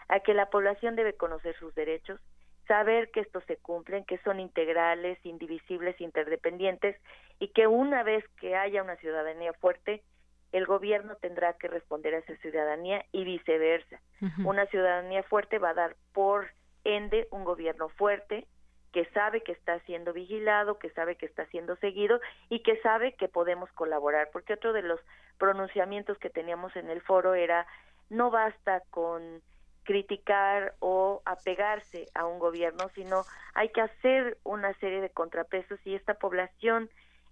A que la población debe conocer sus derechos, saber que estos se cumplen, que son integrales, indivisibles, interdependientes y que una vez que haya una ciudadanía fuerte, el gobierno tendrá que responder a esa ciudadanía y viceversa. Una ciudadanía fuerte va a dar por ende un gobierno fuerte que sabe que está siendo vigilado, que sabe que está siendo seguido y que sabe que podemos colaborar, porque otro de los pronunciamientos que teníamos en el foro era no basta con criticar o apegarse a un gobierno, sino hay que hacer una serie de contrapesos y esta población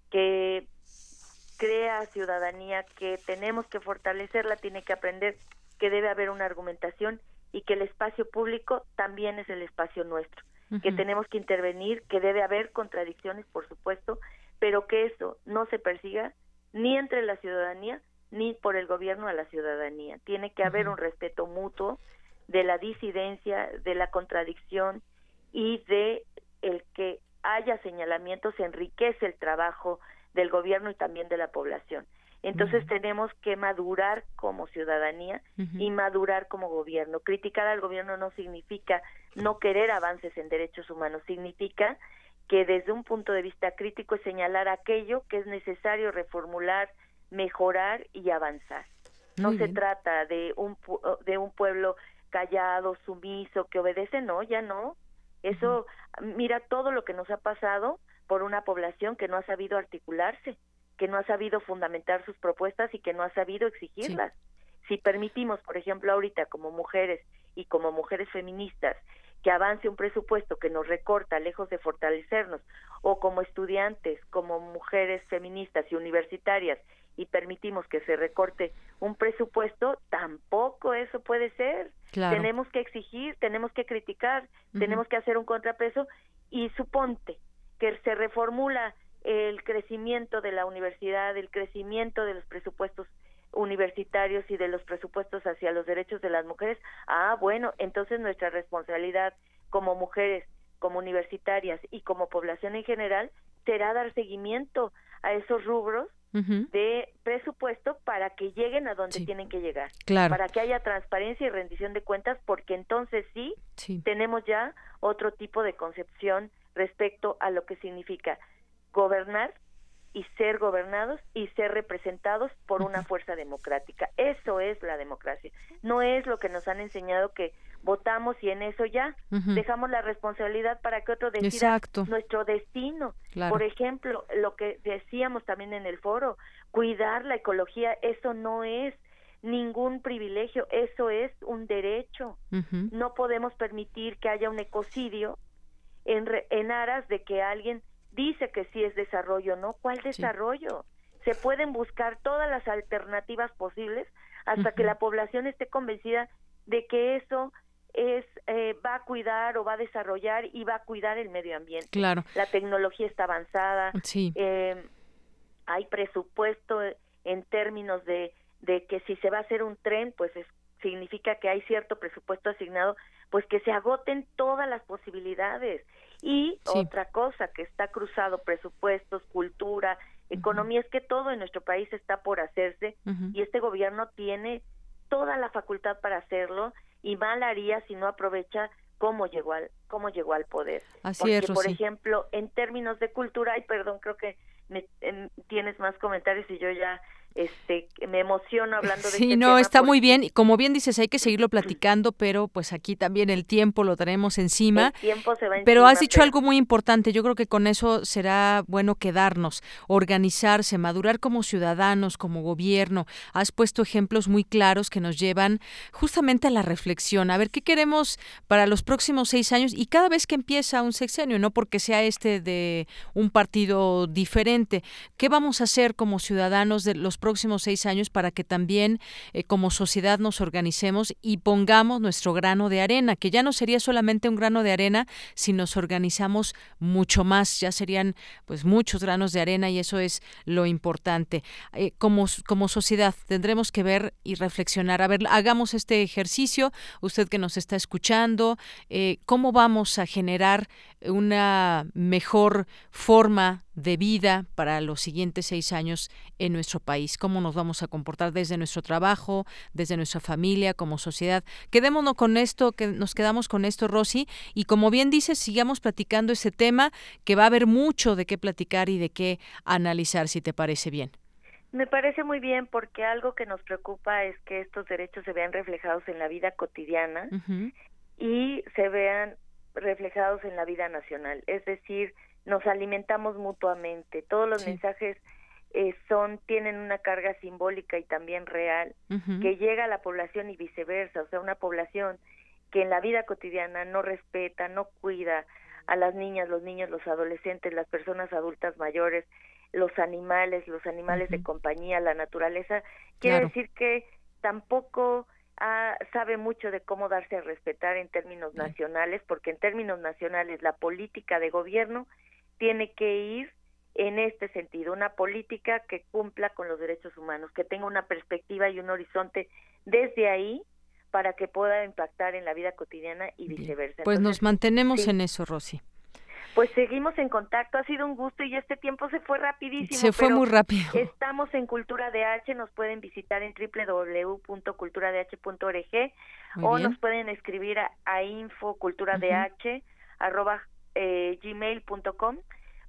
que crea ciudadanía que tenemos que fortalecerla, tiene que aprender que debe haber una argumentación y que el espacio público también es el espacio nuestro, que tenemos que intervenir, que debe haber contradicciones, por supuesto, pero que eso no se persiga ni entre la ciudadanía ni por el gobierno a la ciudadanía. Tiene que haber un respeto mutuo de la disidencia, de la contradicción y de el que haya señalamientos enriquece el trabajo del gobierno y también de la población. Entonces tenemos que madurar como ciudadanía y madurar como gobierno. Criticar al gobierno no significa no querer avances en derechos humanos, significa que desde un punto de vista crítico es señalar aquello que es necesario reformular, mejorar y avanzar. No se trata de un de un pueblo callado, sumiso, que obedece, no, ya no. Eso, mira todo lo que nos ha pasado por una población que no ha sabido articularse, que no ha sabido fundamentar sus propuestas y que no ha sabido exigirlas. Si permitimos, por ejemplo, ahorita como mujeres y como mujeres feministas, que avance un presupuesto que nos recorta lejos de fortalecernos, o como estudiantes, como mujeres feministas y universitarias, y permitimos que se recorte un presupuesto, tampoco eso puede ser. Tenemos que exigir, tenemos que criticar, tenemos que hacer un contrapeso y suponte que se reformula el crecimiento de la universidad, el crecimiento de los presupuestos universitarios y de los presupuestos hacia los derechos de las mujeres, ah, bueno, entonces nuestra responsabilidad como mujeres, como universitarias y como población en general será dar seguimiento a esos rubros de presupuesto para que lleguen a donde tienen que llegar, para que haya transparencia y rendición de cuentas, porque entonces sí, tenemos ya otro tipo de concepción respecto a lo que significa gobernar y ser gobernados y ser representados por una fuerza democrática. Eso es la democracia. No es lo que nos han enseñado que votamos y en eso ya dejamos la responsabilidad para que otro decida nuestro destino. Por ejemplo, lo que decíamos también en el foro, cuidar la ecología, eso no es ningún privilegio, eso es un derecho. No podemos permitir que haya un ecocidio en, aras de que alguien dice que sí es desarrollo, ¿no? ¿Cuál desarrollo? Se pueden buscar todas las alternativas posibles hasta que la población esté convencida de que eso es eh, va a cuidar o va a desarrollar y va a cuidar el medio ambiente. Claro. La tecnología está avanzada. Sí. Eh, hay presupuesto en términos de, de que si se va a hacer un tren, pues es, significa que hay cierto presupuesto asignado, pues que se agoten todas las posibilidades. Y otra cosa que está cruzado, presupuestos, cultura, economía, es que todo en nuestro país está por hacerse y este gobierno tiene toda la facultad para hacerlo y mal haría si no aprovecha cómo llegó al cómo llegó al poder. Así Porque, es, por ejemplo, en términos de cultura, y perdón, creo que me, tienes más comentarios y yo ya este me emociono hablando de sí este no está muy bien. Y como bien dices hay que seguirlo platicando pero pues aquí también el tiempo lo tenemos encima. Tiempo se va pero encima, has dicho algo muy importante. Yo creo que con eso será bueno quedarnos organizarse madurar como ciudadanos como gobierno. Has puesto ejemplos muy claros que nos llevan justamente a la reflexión a ver qué queremos para los próximos seis años y cada vez que empieza un sexenio no porque sea este de un partido diferente qué vamos a hacer como ciudadanos de los próximos seis años para que también eh, como sociedad nos organicemos y pongamos nuestro grano de arena, que ya no sería solamente un grano de arena si nos organizamos mucho más, ya serían pues muchos granos de arena y eso es lo importante. Eh, como, como sociedad tendremos que ver y reflexionar, a ver, hagamos este ejercicio, usted que nos está escuchando, eh, cómo vamos a generar una mejor forma de vida para los siguientes seis años en nuestro país, cómo nos vamos a comportar desde nuestro trabajo, desde nuestra familia, como sociedad. Quedémonos con esto, que nos quedamos con esto, Rosy, y como bien dices, sigamos platicando ese tema, que va a haber mucho de qué platicar y de qué analizar, si te parece bien. Me parece muy bien porque algo que nos preocupa es que estos derechos se vean reflejados en la vida cotidiana y se vean reflejados en la vida nacional. Es decir, nos alimentamos mutuamente. Todos los mensajes eh, son tienen una carga simbólica y también real que llega a la población y viceversa. O sea, una población que en la vida cotidiana no respeta, no cuida a las niñas, los niños, los adolescentes, las personas adultas mayores, los animales, los animales de compañía, la naturaleza, quiere decir que tampoco Ah, sabe mucho de cómo darse a respetar en términos nacionales, porque en términos nacionales la política de gobierno tiene que ir en este sentido, una política que cumpla con los derechos humanos, que tenga una perspectiva y un horizonte desde ahí para que pueda impactar en la vida cotidiana y viceversa. Pues nos mantenemos en eso, Rosy pues seguimos en contacto. Ha sido un gusto y este tiempo se fue rapidísimo. Se fue muy rápido. Estamos en Cultura DH, nos pueden visitar en www.culturadh.org o nos pueden escribir a, a eh, gmail.com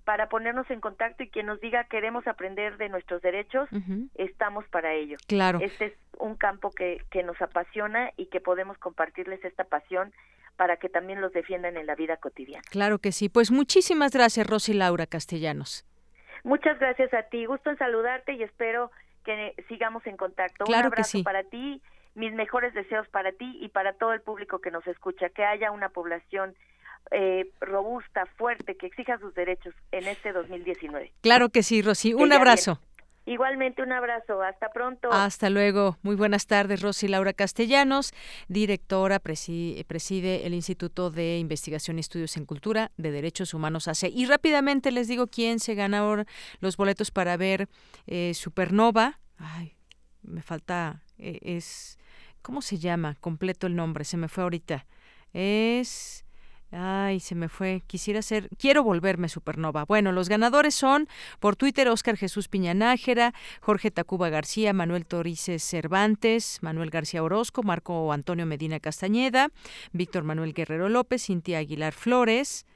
para ponernos en contacto y quien nos diga queremos aprender de nuestros derechos, estamos para ello. Claro. Este es un campo que, que nos apasiona y que podemos compartirles esta pasión para que también los defiendan en la vida cotidiana. Claro que sí. Pues muchísimas gracias, Rosy Laura Castellanos. Muchas gracias a ti. Gusto en saludarte y espero que sigamos en contacto. Claro Un abrazo que sí. para ti, mis mejores deseos para ti y para todo el público que nos escucha. Que haya una población eh, robusta, fuerte, que exija sus derechos en este 2019. Claro que sí, Rosy. Un abrazo. Igualmente un abrazo. Hasta pronto. Hasta luego. Muy buenas tardes, Rosy Laura Castellanos, directora, presi- preside el Instituto de Investigación y Estudios en Cultura de Derechos Humanos AC. Y rápidamente les digo quién se ganaron los boletos para ver eh, Supernova. Ay, me falta, eh, es, ¿cómo se llama? Completo el nombre, se me fue ahorita. Es... Ay, se me fue. Quisiera ser. Quiero volverme supernova. Bueno, los ganadores son por Twitter Óscar Jesús Piñanájera, Jorge Tacuba García, Manuel Torices Cervantes, Manuel García Orozco, Marco Antonio Medina Castañeda, Víctor Manuel Guerrero López, Cintia Aguilar Flores.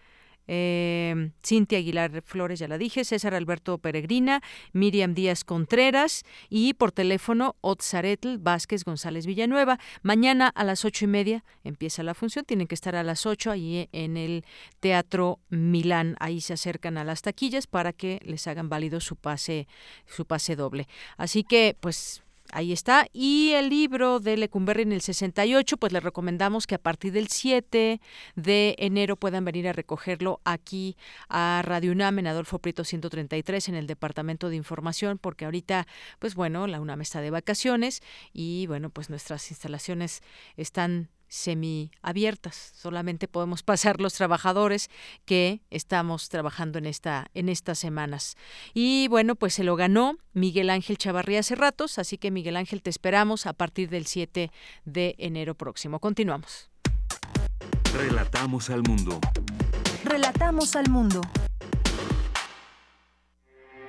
Eh, Cintia Aguilar Flores, ya la dije, César Alberto Peregrina, Miriam Díaz Contreras y por teléfono Otzaretl Vázquez González Villanueva. Mañana a las ocho y media empieza la función, tienen que estar a las ocho ahí en el Teatro Milán. Ahí se acercan a las taquillas para que les hagan válido su pase, su pase doble. Así que, pues Ahí está. Y el libro de Lecumberri en el 68, pues les recomendamos que a partir del 7 de enero puedan venir a recogerlo aquí a Radio UNAM en Adolfo Prieto 133 en el Departamento de Información, porque ahorita, pues bueno, la UNAM está de vacaciones y bueno, pues nuestras instalaciones están semiabiertas. Solamente podemos pasar los trabajadores que estamos trabajando en esta en estas semanas. Y bueno, pues se lo ganó Miguel Ángel Chavarría hace ratos, así que Miguel Ángel te esperamos a partir del 7 de enero próximo. Continuamos. Relatamos al mundo. Relatamos al mundo.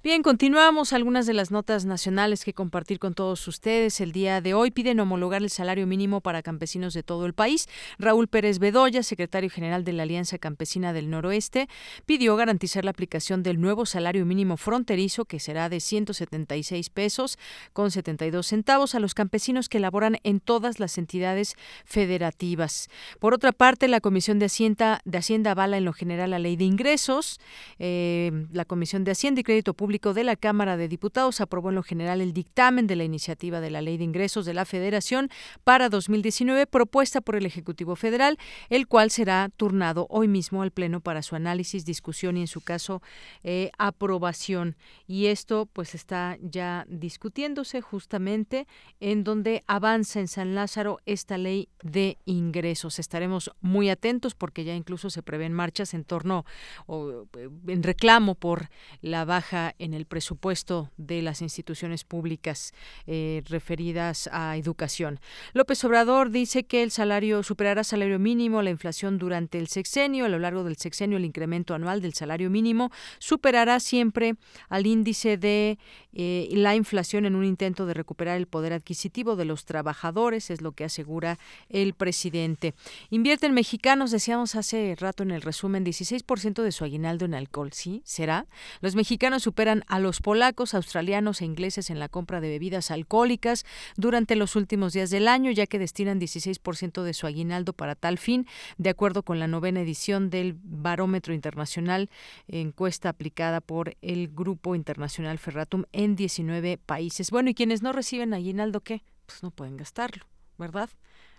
Bien, continuamos algunas de las notas nacionales que compartir con todos ustedes. El día de hoy piden homologar el salario mínimo para campesinos de todo el país. Raúl Pérez Bedoya, secretario general de la Alianza Campesina del Noroeste, pidió garantizar la aplicación del nuevo salario mínimo fronterizo que será de 176 pesos con 72 centavos a los campesinos que laboran en todas las entidades federativas. Por otra parte, la Comisión de Hacienda, de Hacienda avala en lo general la ley de ingresos. Eh, la Comisión de Hacienda y Crédito Público Público de la Cámara de Diputados aprobó en lo general el dictamen de la iniciativa de la Ley de Ingresos de la Federación para 2019 propuesta por el Ejecutivo Federal, el cual será turnado hoy mismo al Pleno para su análisis, discusión y en su caso eh, aprobación. Y esto pues está ya discutiéndose justamente en donde avanza en San Lázaro esta ley de ingresos. Estaremos muy atentos porque ya incluso se prevén marchas en torno o en reclamo por la baja en el presupuesto de las instituciones públicas eh, referidas a educación. López Obrador dice que el salario superará salario mínimo, la inflación durante el sexenio, a lo largo del sexenio el incremento anual del salario mínimo superará siempre al índice de eh, la inflación en un intento de recuperar el poder adquisitivo de los trabajadores, es lo que asegura el presidente. Invierten mexicanos, decíamos hace rato en el resumen, 16% de su aguinaldo en alcohol, ¿sí? ¿Será? Los mexicanos superan a los polacos, australianos e ingleses en la compra de bebidas alcohólicas durante los últimos días del año, ya que destinan 16% de su aguinaldo para tal fin, de acuerdo con la novena edición del Barómetro Internacional, encuesta aplicada por el Grupo Internacional Ferratum en 19 países. Bueno, y quienes no reciben aguinaldo, ¿qué? Pues no pueden gastarlo, ¿verdad?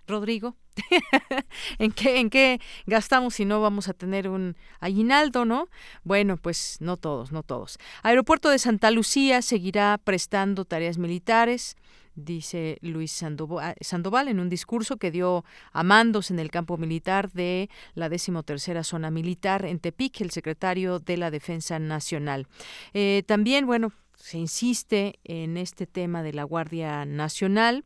Rodrigo, ¿en qué gastamos si no vamos a tener un aguinaldo, no? Bueno, pues no todos, no todos. Aeropuerto de Santa Lucía seguirá prestando tareas militares dice Luis Sandoval en un discurso que dio a mandos en el campo militar de la decimotercera zona militar en Tepic, el secretario de la Defensa Nacional. Eh, también, bueno, se insiste en este tema de la Guardia Nacional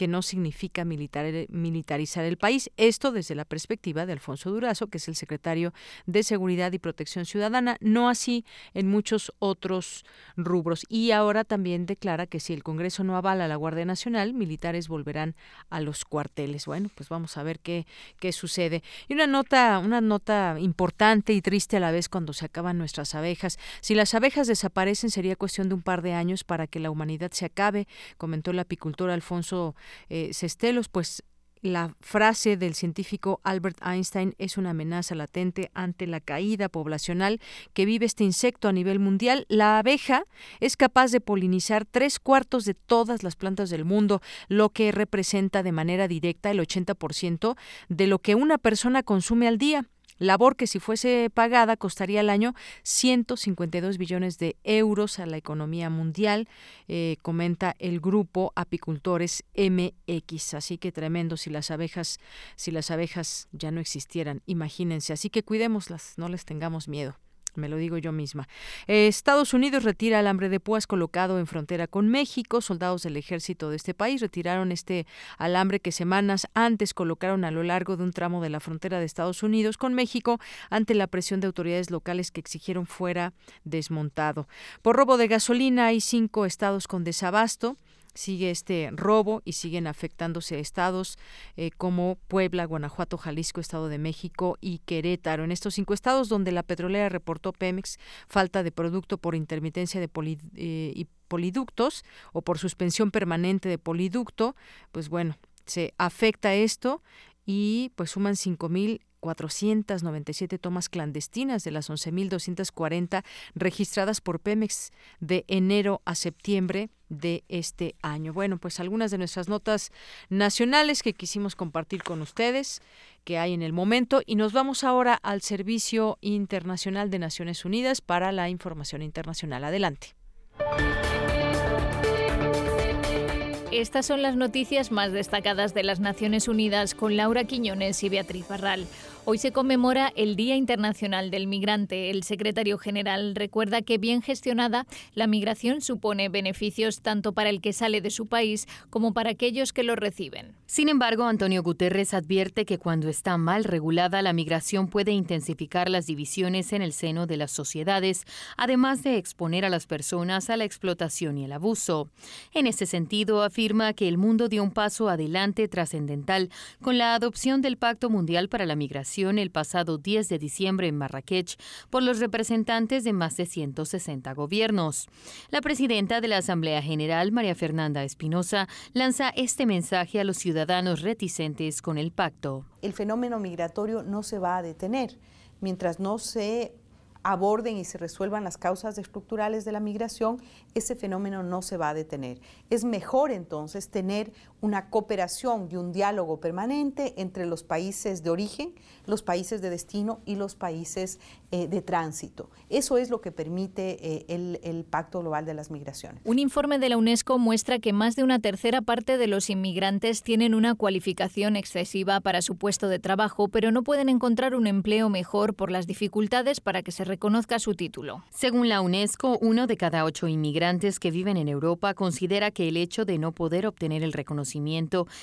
que no significa militar, militarizar el país. Esto desde la perspectiva de Alfonso Durazo, que es el secretario de Seguridad y Protección Ciudadana, no así en muchos otros rubros. Y ahora también declara que si el Congreso no avala a la Guardia Nacional, militares volverán a los cuarteles. Bueno, pues vamos a ver qué, qué sucede. Y una nota, una nota importante y triste a la vez cuando se acaban nuestras abejas. Si las abejas desaparecen, sería cuestión de un par de años para que la humanidad se acabe, comentó el apicultor Alfonso eh, Cestelos, pues la frase del científico Albert Einstein es una amenaza latente ante la caída poblacional que vive este insecto a nivel mundial. La abeja es capaz de polinizar tres cuartos de todas las plantas del mundo, lo que representa de manera directa el 80% de lo que una persona consume al día labor que si fuese pagada costaría al año 152 billones de euros a la economía mundial, eh, comenta el grupo Apicultores MX. Así que tremendo si las abejas, si las abejas ya no existieran, imagínense. Así que cuidémoslas, no les tengamos miedo. Me lo digo yo misma. Eh, Estados Unidos retira el hambre de púas colocado en frontera con México. Soldados del ejército de este país retiraron este alambre que semanas antes colocaron a lo largo de un tramo de la frontera de Estados Unidos con México ante la presión de autoridades locales que exigieron fuera desmontado. Por robo de gasolina hay cinco estados con desabasto sigue este robo y siguen afectándose estados eh, como Puebla, Guanajuato, Jalisco, Estado de México y Querétaro. En estos cinco estados donde la petrolera reportó Pemex falta de producto por intermitencia de eh, poliductos o por suspensión permanente de poliducto, pues bueno, se afecta esto y pues suman cinco mil 497 tomas clandestinas de las 11.240 registradas por Pemex de enero a septiembre de este año. Bueno, pues algunas de nuestras notas nacionales que quisimos compartir con ustedes que hay en el momento y nos vamos ahora al Servicio Internacional de Naciones Unidas para la Información Internacional. Adelante. Estas son las noticias más destacadas de las Naciones Unidas con Laura Quiñones y Beatriz Barral. Hoy se conmemora el Día Internacional del Migrante. El secretario general recuerda que bien gestionada, la migración supone beneficios tanto para el que sale de su país como para aquellos que lo reciben. Sin embargo, Antonio Guterres advierte que cuando está mal regulada, la migración puede intensificar las divisiones en el seno de las sociedades, además de exponer a las personas a la explotación y el abuso. En ese sentido, afirma que el mundo dio un paso adelante trascendental con la adopción del Pacto Mundial para la Migración el pasado 10 de diciembre en Marrakech por los representantes de más de 160 gobiernos. La presidenta de la Asamblea General, María Fernanda Espinosa, lanza este mensaje a los ciudadanos reticentes con el pacto. El fenómeno migratorio no se va a detener mientras no se aborden y se resuelvan las causas estructurales de la migración, ese fenómeno no se va a detener. Es mejor entonces tener una cooperación y un diálogo permanente entre los países de origen, los países de destino y los países eh, de tránsito. Eso es lo que permite eh, el, el Pacto Global de las Migraciones. Un informe de la UNESCO muestra que más de una tercera parte de los inmigrantes tienen una cualificación excesiva para su puesto de trabajo, pero no pueden encontrar un empleo mejor por las dificultades para que se reconozca su título. Según la UNESCO, uno de cada ocho inmigrantes que viven en Europa considera que el hecho de no poder obtener el reconocimiento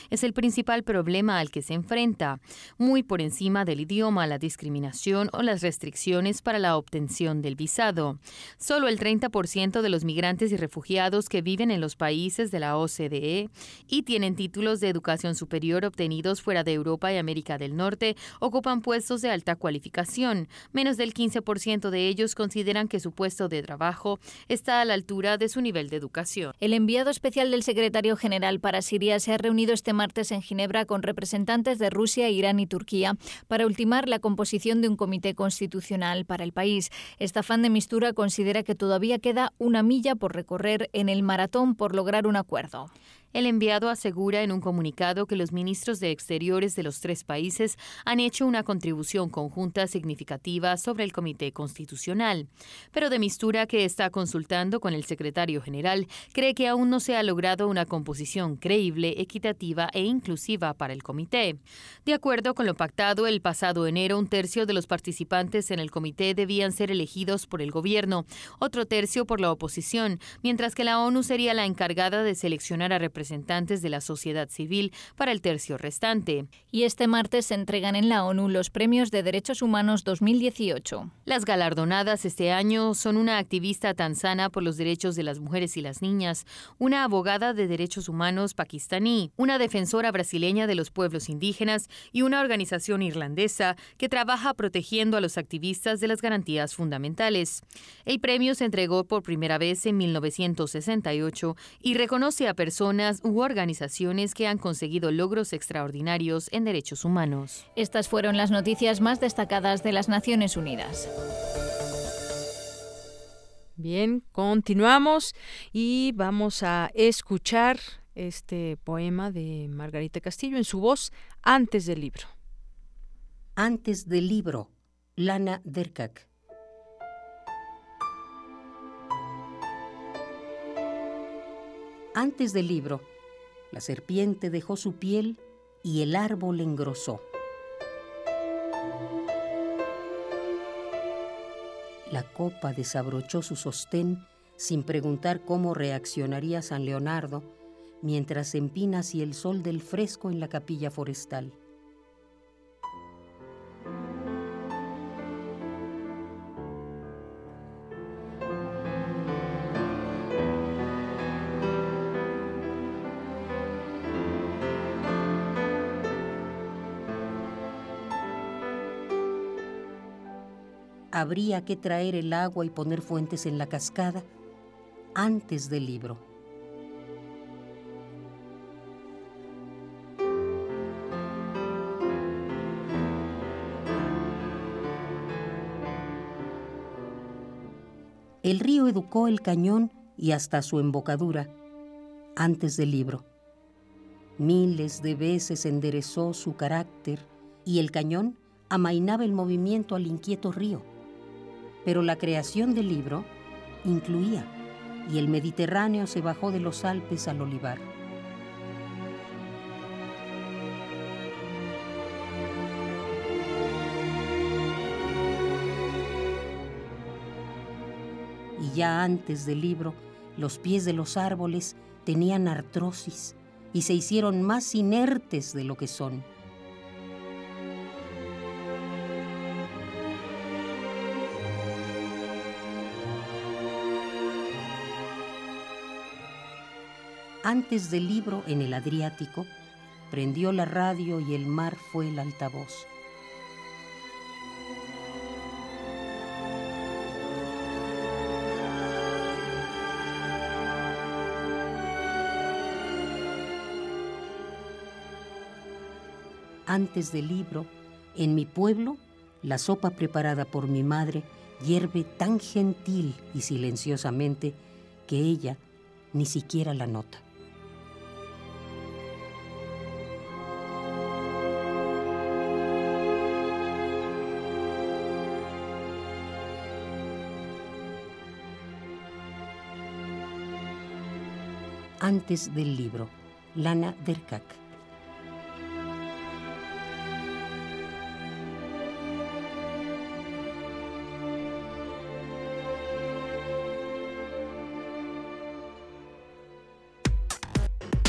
es el principal problema al que se enfrenta, muy por encima del idioma, la discriminación o las restricciones para la obtención del visado. Solo el 30% de los migrantes y refugiados que viven en los países de la OCDE y tienen títulos de educación superior obtenidos fuera de Europa y América del Norte ocupan puestos de alta cualificación. Menos del 15% de ellos consideran que su puesto de trabajo está a la altura de su nivel de educación. El enviado especial del secretario general para Siria se ha reunido este martes en Ginebra con representantes de Rusia, Irán y Turquía para ultimar la composición de un comité constitucional para el país. Esta fan de mistura considera que todavía queda una milla por recorrer en el maratón por lograr un acuerdo. El enviado asegura en un comunicado que los ministros de Exteriores de los tres países han hecho una contribución conjunta significativa sobre el Comité Constitucional. Pero de Mistura, que está consultando con el secretario general, cree que aún no se ha logrado una composición creíble, equitativa e inclusiva para el comité. De acuerdo con lo pactado el pasado enero, un tercio de los participantes en el comité debían ser elegidos por el gobierno, otro tercio por la oposición, mientras que la ONU sería la encargada de seleccionar a representantes representantes de la sociedad civil para el tercio restante. Y este martes se entregan en la ONU los Premios de Derechos Humanos 2018. Las galardonadas este año son una activista tanzana por los derechos de las mujeres y las niñas, una abogada de derechos humanos pakistaní, una defensora brasileña de los pueblos indígenas y una organización irlandesa que trabaja protegiendo a los activistas de las garantías fundamentales. El premio se entregó por primera vez en 1968 y reconoce a personas u organizaciones que han conseguido logros extraordinarios en derechos humanos. Estas fueron las noticias más destacadas de las Naciones Unidas. Bien, continuamos y vamos a escuchar este poema de Margarita Castillo en su voz antes del libro. Antes del libro, Lana Derkak. Antes del libro, la serpiente dejó su piel y el árbol engrosó. La copa desabrochó su sostén sin preguntar cómo reaccionaría San Leonardo mientras empina hacia el sol del fresco en la capilla forestal. Habría que traer el agua y poner fuentes en la cascada antes del libro. El río educó el cañón y hasta su embocadura antes del libro. Miles de veces enderezó su carácter y el cañón amainaba el movimiento al inquieto río pero la creación del libro incluía, y el Mediterráneo se bajó de los Alpes al olivar. Y ya antes del libro, los pies de los árboles tenían artrosis y se hicieron más inertes de lo que son. Antes del libro en el Adriático, prendió la radio y el mar fue el altavoz. Antes del libro, en mi pueblo, la sopa preparada por mi madre hierve tan gentil y silenciosamente que ella ni siquiera la nota. Antes del libro, Lana Derkak.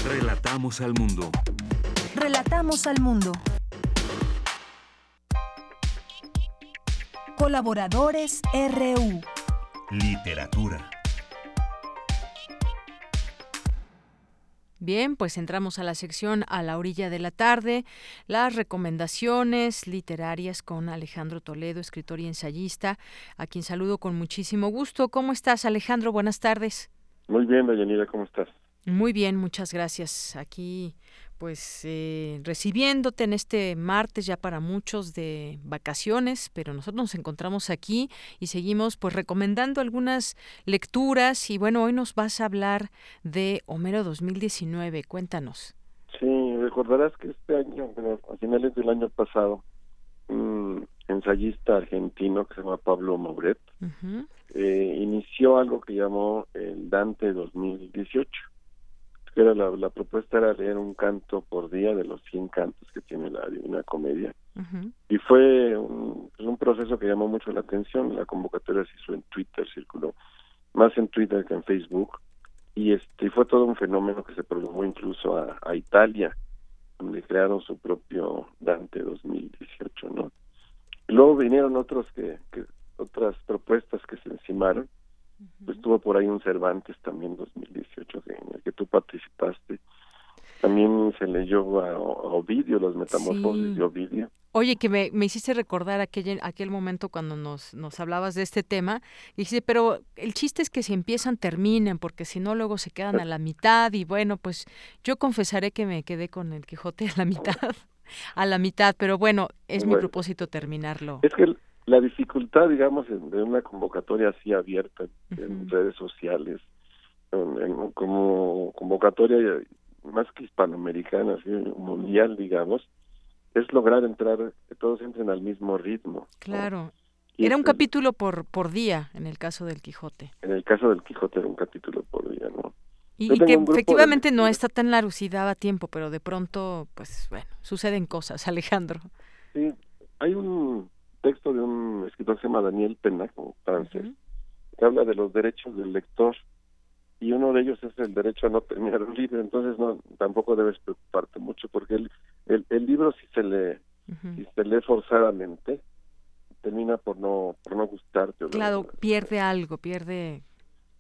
Relatamos al mundo. Relatamos al mundo. Colaboradores RU. Literatura. Bien, pues entramos a la sección a la orilla de la tarde, las recomendaciones literarias con Alejandro Toledo, escritor y ensayista, a quien saludo con muchísimo gusto. ¿Cómo estás, Alejandro? Buenas tardes. Muy bien, Dayanira, ¿cómo estás? Muy bien, muchas gracias. Aquí, pues, eh, recibiéndote en este martes ya para muchos de vacaciones, pero nosotros nos encontramos aquí y seguimos, pues, recomendando algunas lecturas. Y bueno, hoy nos vas a hablar de Homero 2019. Cuéntanos. Sí, recordarás que este año, bueno, a finales del año pasado, un ensayista argentino que se llama Pablo Mauret, eh, inició algo que llamó el Dante 2018 era la, la, propuesta era leer un canto por día de los 100 cantos que tiene la Divina Comedia. Y fue un, pues, un, proceso que llamó mucho la atención. La convocatoria se hizo en Twitter, circuló más en Twitter que en Facebook. Y este fue todo un fenómeno que se prolongó incluso a, a Italia, donde crearon su propio Dante 2018, ¿no? Luego vinieron otros que, que otras propuestas que se encimaron estuvo por ahí un Cervantes también 2018 en el que tú participaste. También se leyó a, a Ovidio, los metamorfosis de Ovidio. Oye, que me, me hiciste recordar aquel, aquel momento cuando nos, nos hablabas de este tema. Y dice, pero el chiste es que si empiezan, terminen, porque si no, luego se quedan a la mitad. Y bueno, pues yo confesaré que me quedé con el Quijote a la mitad. a la mitad, pero bueno, es mi propósito terminarlo. Es que la dificultad, digamos, de una convocatoria así abierta en redes sociales, como convocatoria más que hispanoamericana, así, mundial, digamos, es lograr entrar, que todos entren al mismo ritmo. Claro. Era un capítulo por, por día en el caso del Quijote. En el caso del Quijote era un capítulo por día, ¿no? Y, que efectivamente no está tan largo, si daba tiempo, pero de pronto, pues bueno, suceden cosas, Alejandro. Sí, hay un texto de un escritor que se llama Daniel Pena, francés, que habla de los derechos del lector y uno de ellos es el derecho a no terminar un libro, entonces no tampoco debes preocuparte mucho porque el, el, el libro si se lee si se lee forzadamente termina por no por no gustarte. Claro, pierde algo, pierde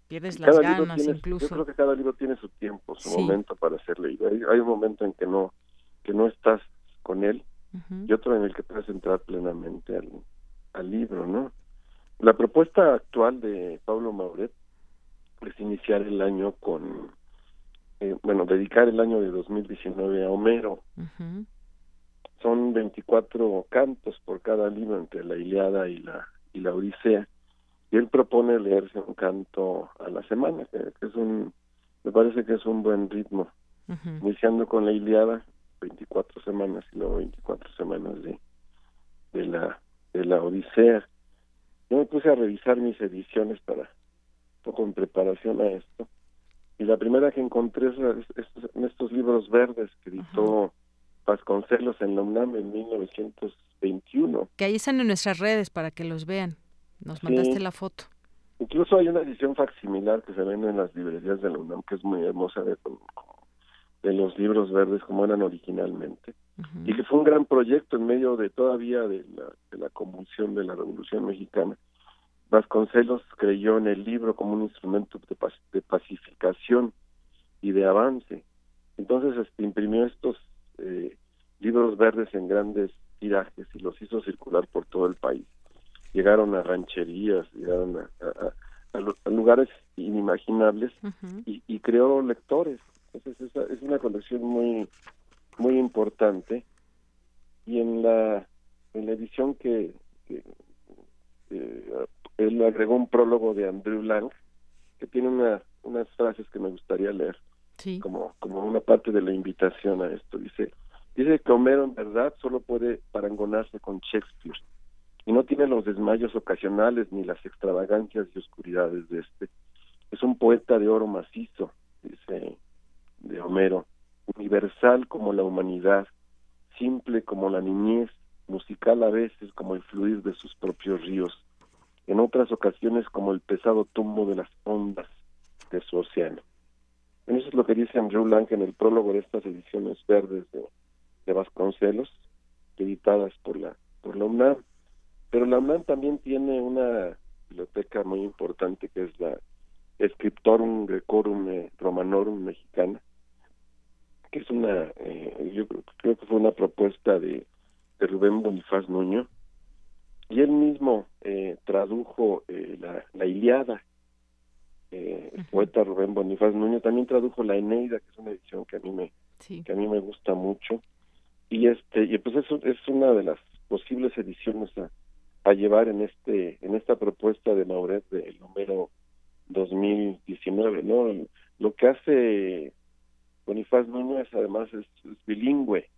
pierdes las ganas incluso. Yo creo que cada libro tiene su tiempo, su momento para ser leído. Hay, hay un momento en que no que no estás con él y otro en el que puedes entrar plenamente al, al libro, ¿no? La propuesta actual de Pablo Mauret es iniciar el año con, eh, bueno, dedicar el año de 2019 a Homero. Son 24 cantos por cada libro entre la Iliada y la y la Odisea. Y él propone leerse un canto a la semana, que, es un, me parece que es un buen ritmo. Iniciando con la Iliada, 24 semanas y luego 24 semanas de, de la de la Odisea. Yo me puse a revisar mis ediciones para un poco en preparación a esto y la primera que encontré es, en estos libros verdes que editó Vasconcelos en la UNAM en 1921. Que ahí están en nuestras redes para que los vean. Nos mandaste la foto. Incluso hay una edición facsimilar que se vende en las librerías de la UNAM que es muy hermosa de, de los libros verdes como eran originalmente y que fue un gran proyecto en medio de todavía de la, de la convulsión de la Revolución Mexicana. Vasconcelos creyó en el libro como un instrumento de, de pacificación y de avance. Entonces este, imprimió estos eh, libros verdes en grandes tirajes y los hizo circular por todo el país. Llegaron a rancherías, llegaron a, a, lugares inimaginables y, y creó lectores entonces es, una colección muy muy importante y en la en la edición que, él agregó un prólogo de Andrew Lang que tiene una, unas frases que me gustaría leer como, como una parte de la invitación a esto. Dice, dice que Homero en verdad solo puede parangonarse con Shakespeare y no tiene los desmayos ocasionales ni las extravagancias y oscuridades de este. Es un poeta de oro macizo, dice de Homero, universal como la humanidad, simple como la niñez, musical a veces como el fluir de sus propios ríos, en otras ocasiones como el pesado tumbo de las ondas de su océano. Eso es lo que dice Andrew Lang en el prólogo de estas ediciones verdes de, de Vasconcelos, editadas por la, por la UNAM. Pero la UNAM también tiene una biblioteca muy importante que es la Scriptorum Grecorum eh, Romanorum Mexicana, que es una, eh, yo creo que fue una propuesta de, de Rubén Bonifaz Nuño, y él mismo eh, tradujo eh, la, la, Iliada. Eh, el poeta Rubén Bonifaz Nuño también tradujo la Eneida, que es una edición que a mí me que a mí me gusta mucho. Y este y pues eso es una de las posibles ediciones a, a llevar en este en esta propuesta de Mauret de Homero 2019, ¿no? Lo que hace Bonifaz Nuño es además es, es bilingüe,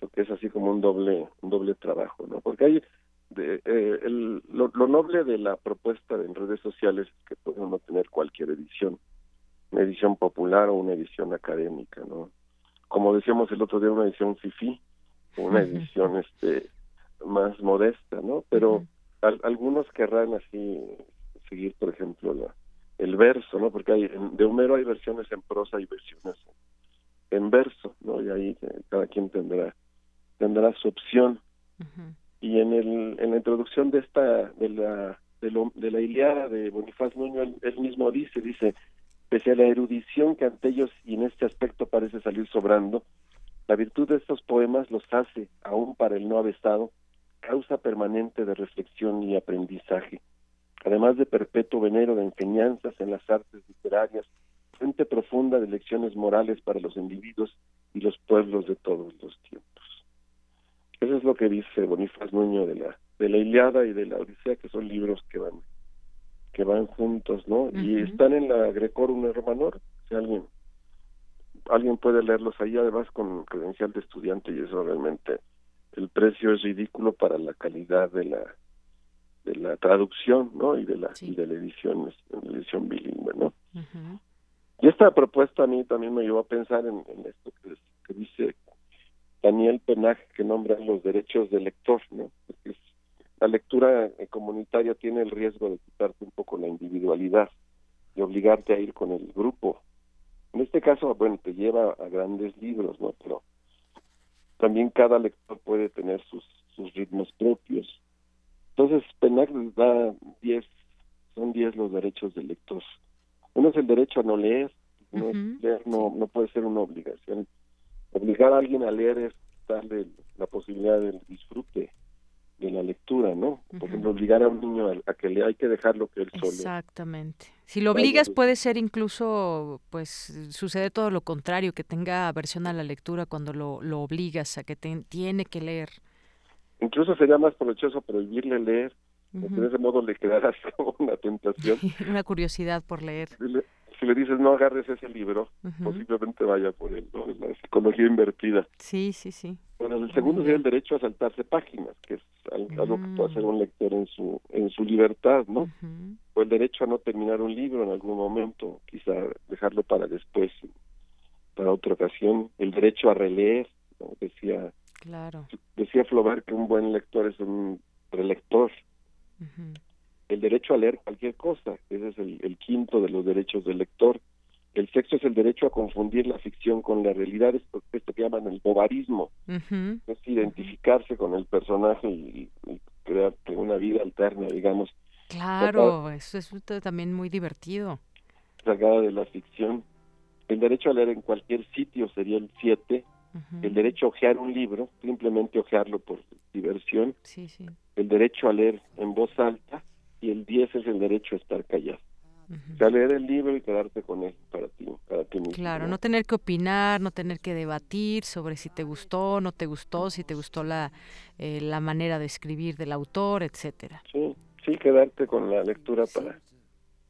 lo que es así como un doble un doble trabajo, ¿no? Porque hay de, eh, el, lo, noble de la propuesta en redes sociales es que podemos tener cualquier edición, una edición popular o una edición académica, ¿no? Como decíamos el otro día, una edición FIFI, una edición este más modesta, ¿no? Pero algunos querrán así seguir, por ejemplo, la, el verso, ¿no? Porque hay, de Homero hay versiones en prosa y versiones en, verso, ¿no? Y ahí eh, cada quien tendrá tendrá su opción. Y en, el, en la introducción de esta de la de, lo, de la Iliada de Bonifaz Nuño él, mismo dice dice pese a la erudición que ante ellos y en este aspecto parece salir sobrando la virtud de estos poemas los hace aún para el no avestado causa permanente de reflexión y aprendizaje. Además de perpetuo venero de enseñanzas en las artes literarias fuente profunda de lecciones morales para los individuos y los pueblos de todos los tiempos eso es lo que dice Bonifaz Nuño de la de la Iliada y de la Odisea, que son libros que van que van juntos, ¿no? Y están en la Grecorum Romanor, si alguien alguien puede leerlos ahí, además con credencial de estudiante y eso realmente el precio es ridículo para la calidad de la de la traducción, ¿no? Y de la y de la edición, la edición bilingüe, ¿no? Y esta propuesta a mí también me llevó a pensar en, esto que, dice Daniel Penag que nombra los derechos del lector, ¿no? Porque la lectura eh, comunitaria tiene el riesgo de quitarte un poco la individualidad y obligarte a ir con el grupo. En este caso, bueno, te lleva a grandes libros, ¿no? Pero también cada lector puede tener sus, sus ritmos propios. Entonces, Penag da 10, son 10 los derechos del lector. Uno es el derecho a no leer, no, leer no, no puede ser una obligación obligar a alguien a leer es darle la posibilidad del disfrute de la lectura, ¿no? Por ejemplo, obligar a un niño a, que lea, hay que dejarlo que él solo. Exactamente. Si lo obligas puede ser incluso, pues, sucede todo lo contrario, que tenga aversión a la lectura cuando lo, lo obligas a que tiene que leer. Incluso sería más provechoso prohibirle leer, porque de ese modo le quedará como una tentación. una curiosidad por leer si le dices no agarres ese libro, posiblemente vaya por él, ¿no? la psicología invertida. Sí, sí, sí. Bueno, el segundo sería el derecho a saltarse páginas, que es algo que puede hacer un lector en su en su libertad, ¿no? O el derecho a no terminar un libro en algún momento, quizá dejarlo para después, para otra ocasión. El derecho a releer, ¿no? decía claro. decía Flaubert que un buen lector es un relector el derecho a leer cualquier cosa, ese es el, quinto de los derechos del lector. El sexto es el derecho a confundir la ficción con la realidad, esto, esto que llaman el bobarismo, es identificarse con el personaje y, crear una vida alterna, digamos. Claro, eso es también muy divertido. Sacada de la ficción. El derecho a leer en cualquier sitio sería el siete. El derecho a ojear un libro, simplemente ojearlo por diversión. Sí, sí. El derecho a leer en voz alta y el 10 es el derecho a estar callado. O sea, leer el libro y quedarte con él para ti, para ti mismo. Claro, ¿no? tener que opinar, no tener que debatir sobre si te gustó, no te gustó, si te gustó la, eh, la manera de escribir del autor, etcétera. Sí, sí, quedarte con la lectura para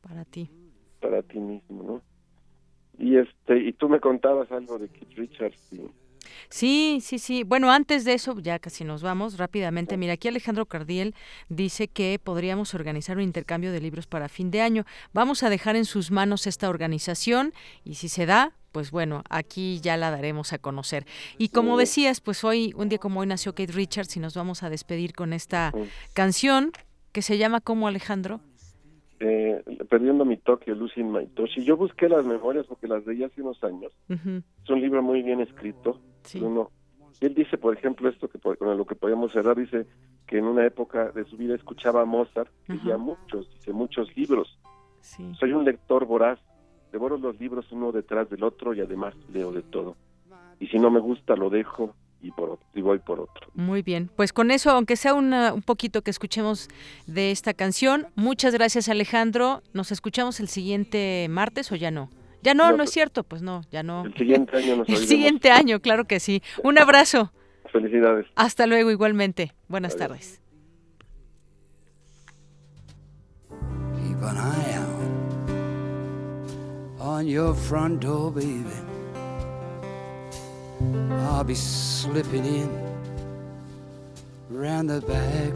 para ti. Para ti mismo, ¿no? Y este y tú me contabas algo de Keith Richards y Sí, sí, sí. Bueno, antes de eso, ya casi nos vamos rápidamente. Mira, aquí Alejandro Cardiel dice que podríamos organizar un intercambio de libros para fin de año. Vamos a dejar en sus manos esta organización y si se da, pues bueno, aquí ya la daremos a conocer. Y como decías, pues hoy, un día como hoy nació Kate Richards y nos vamos a despedir con esta canción que se llama como Alejandro. Eh, perdiendo mi toque, Losing My Touch. Y yo busqué las memorias porque las leí hace unos años. Es un libro muy bien escrito. Uno, él dice, por ejemplo, esto que con lo que podemos cerrar, dice que en una época de su vida escuchaba a Mozart, leía muchos, dice muchos libros. Soy un lector voraz, devoro los libros uno detrás del otro y además leo de todo. Y si no me gusta, lo dejo y, por, y voy por otro. Muy bien, pues con eso, aunque sea un poquito que escuchemos de esta canción, muchas gracias Alejandro, nos escuchamos el siguiente martes o ya no. Ya no, no, es cierto, pues no, ya no. El siguiente año nos El siguiente año, claro que sí. Un abrazo. Felicidades. Hasta luego igualmente. Buenas tardes. Keep an eye out on your front door, baby. I'll be slipping in around the back.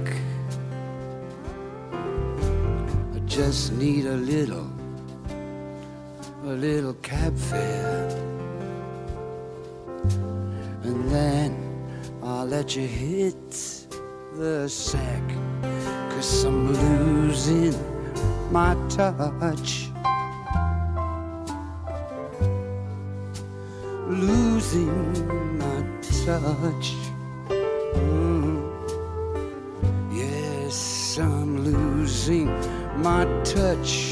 I just need a little, a little cab fare. And then I'll let you hit the sack. Cause I'm losing my touch. Losing my touch. Mm. Yes, I'm losing my touch.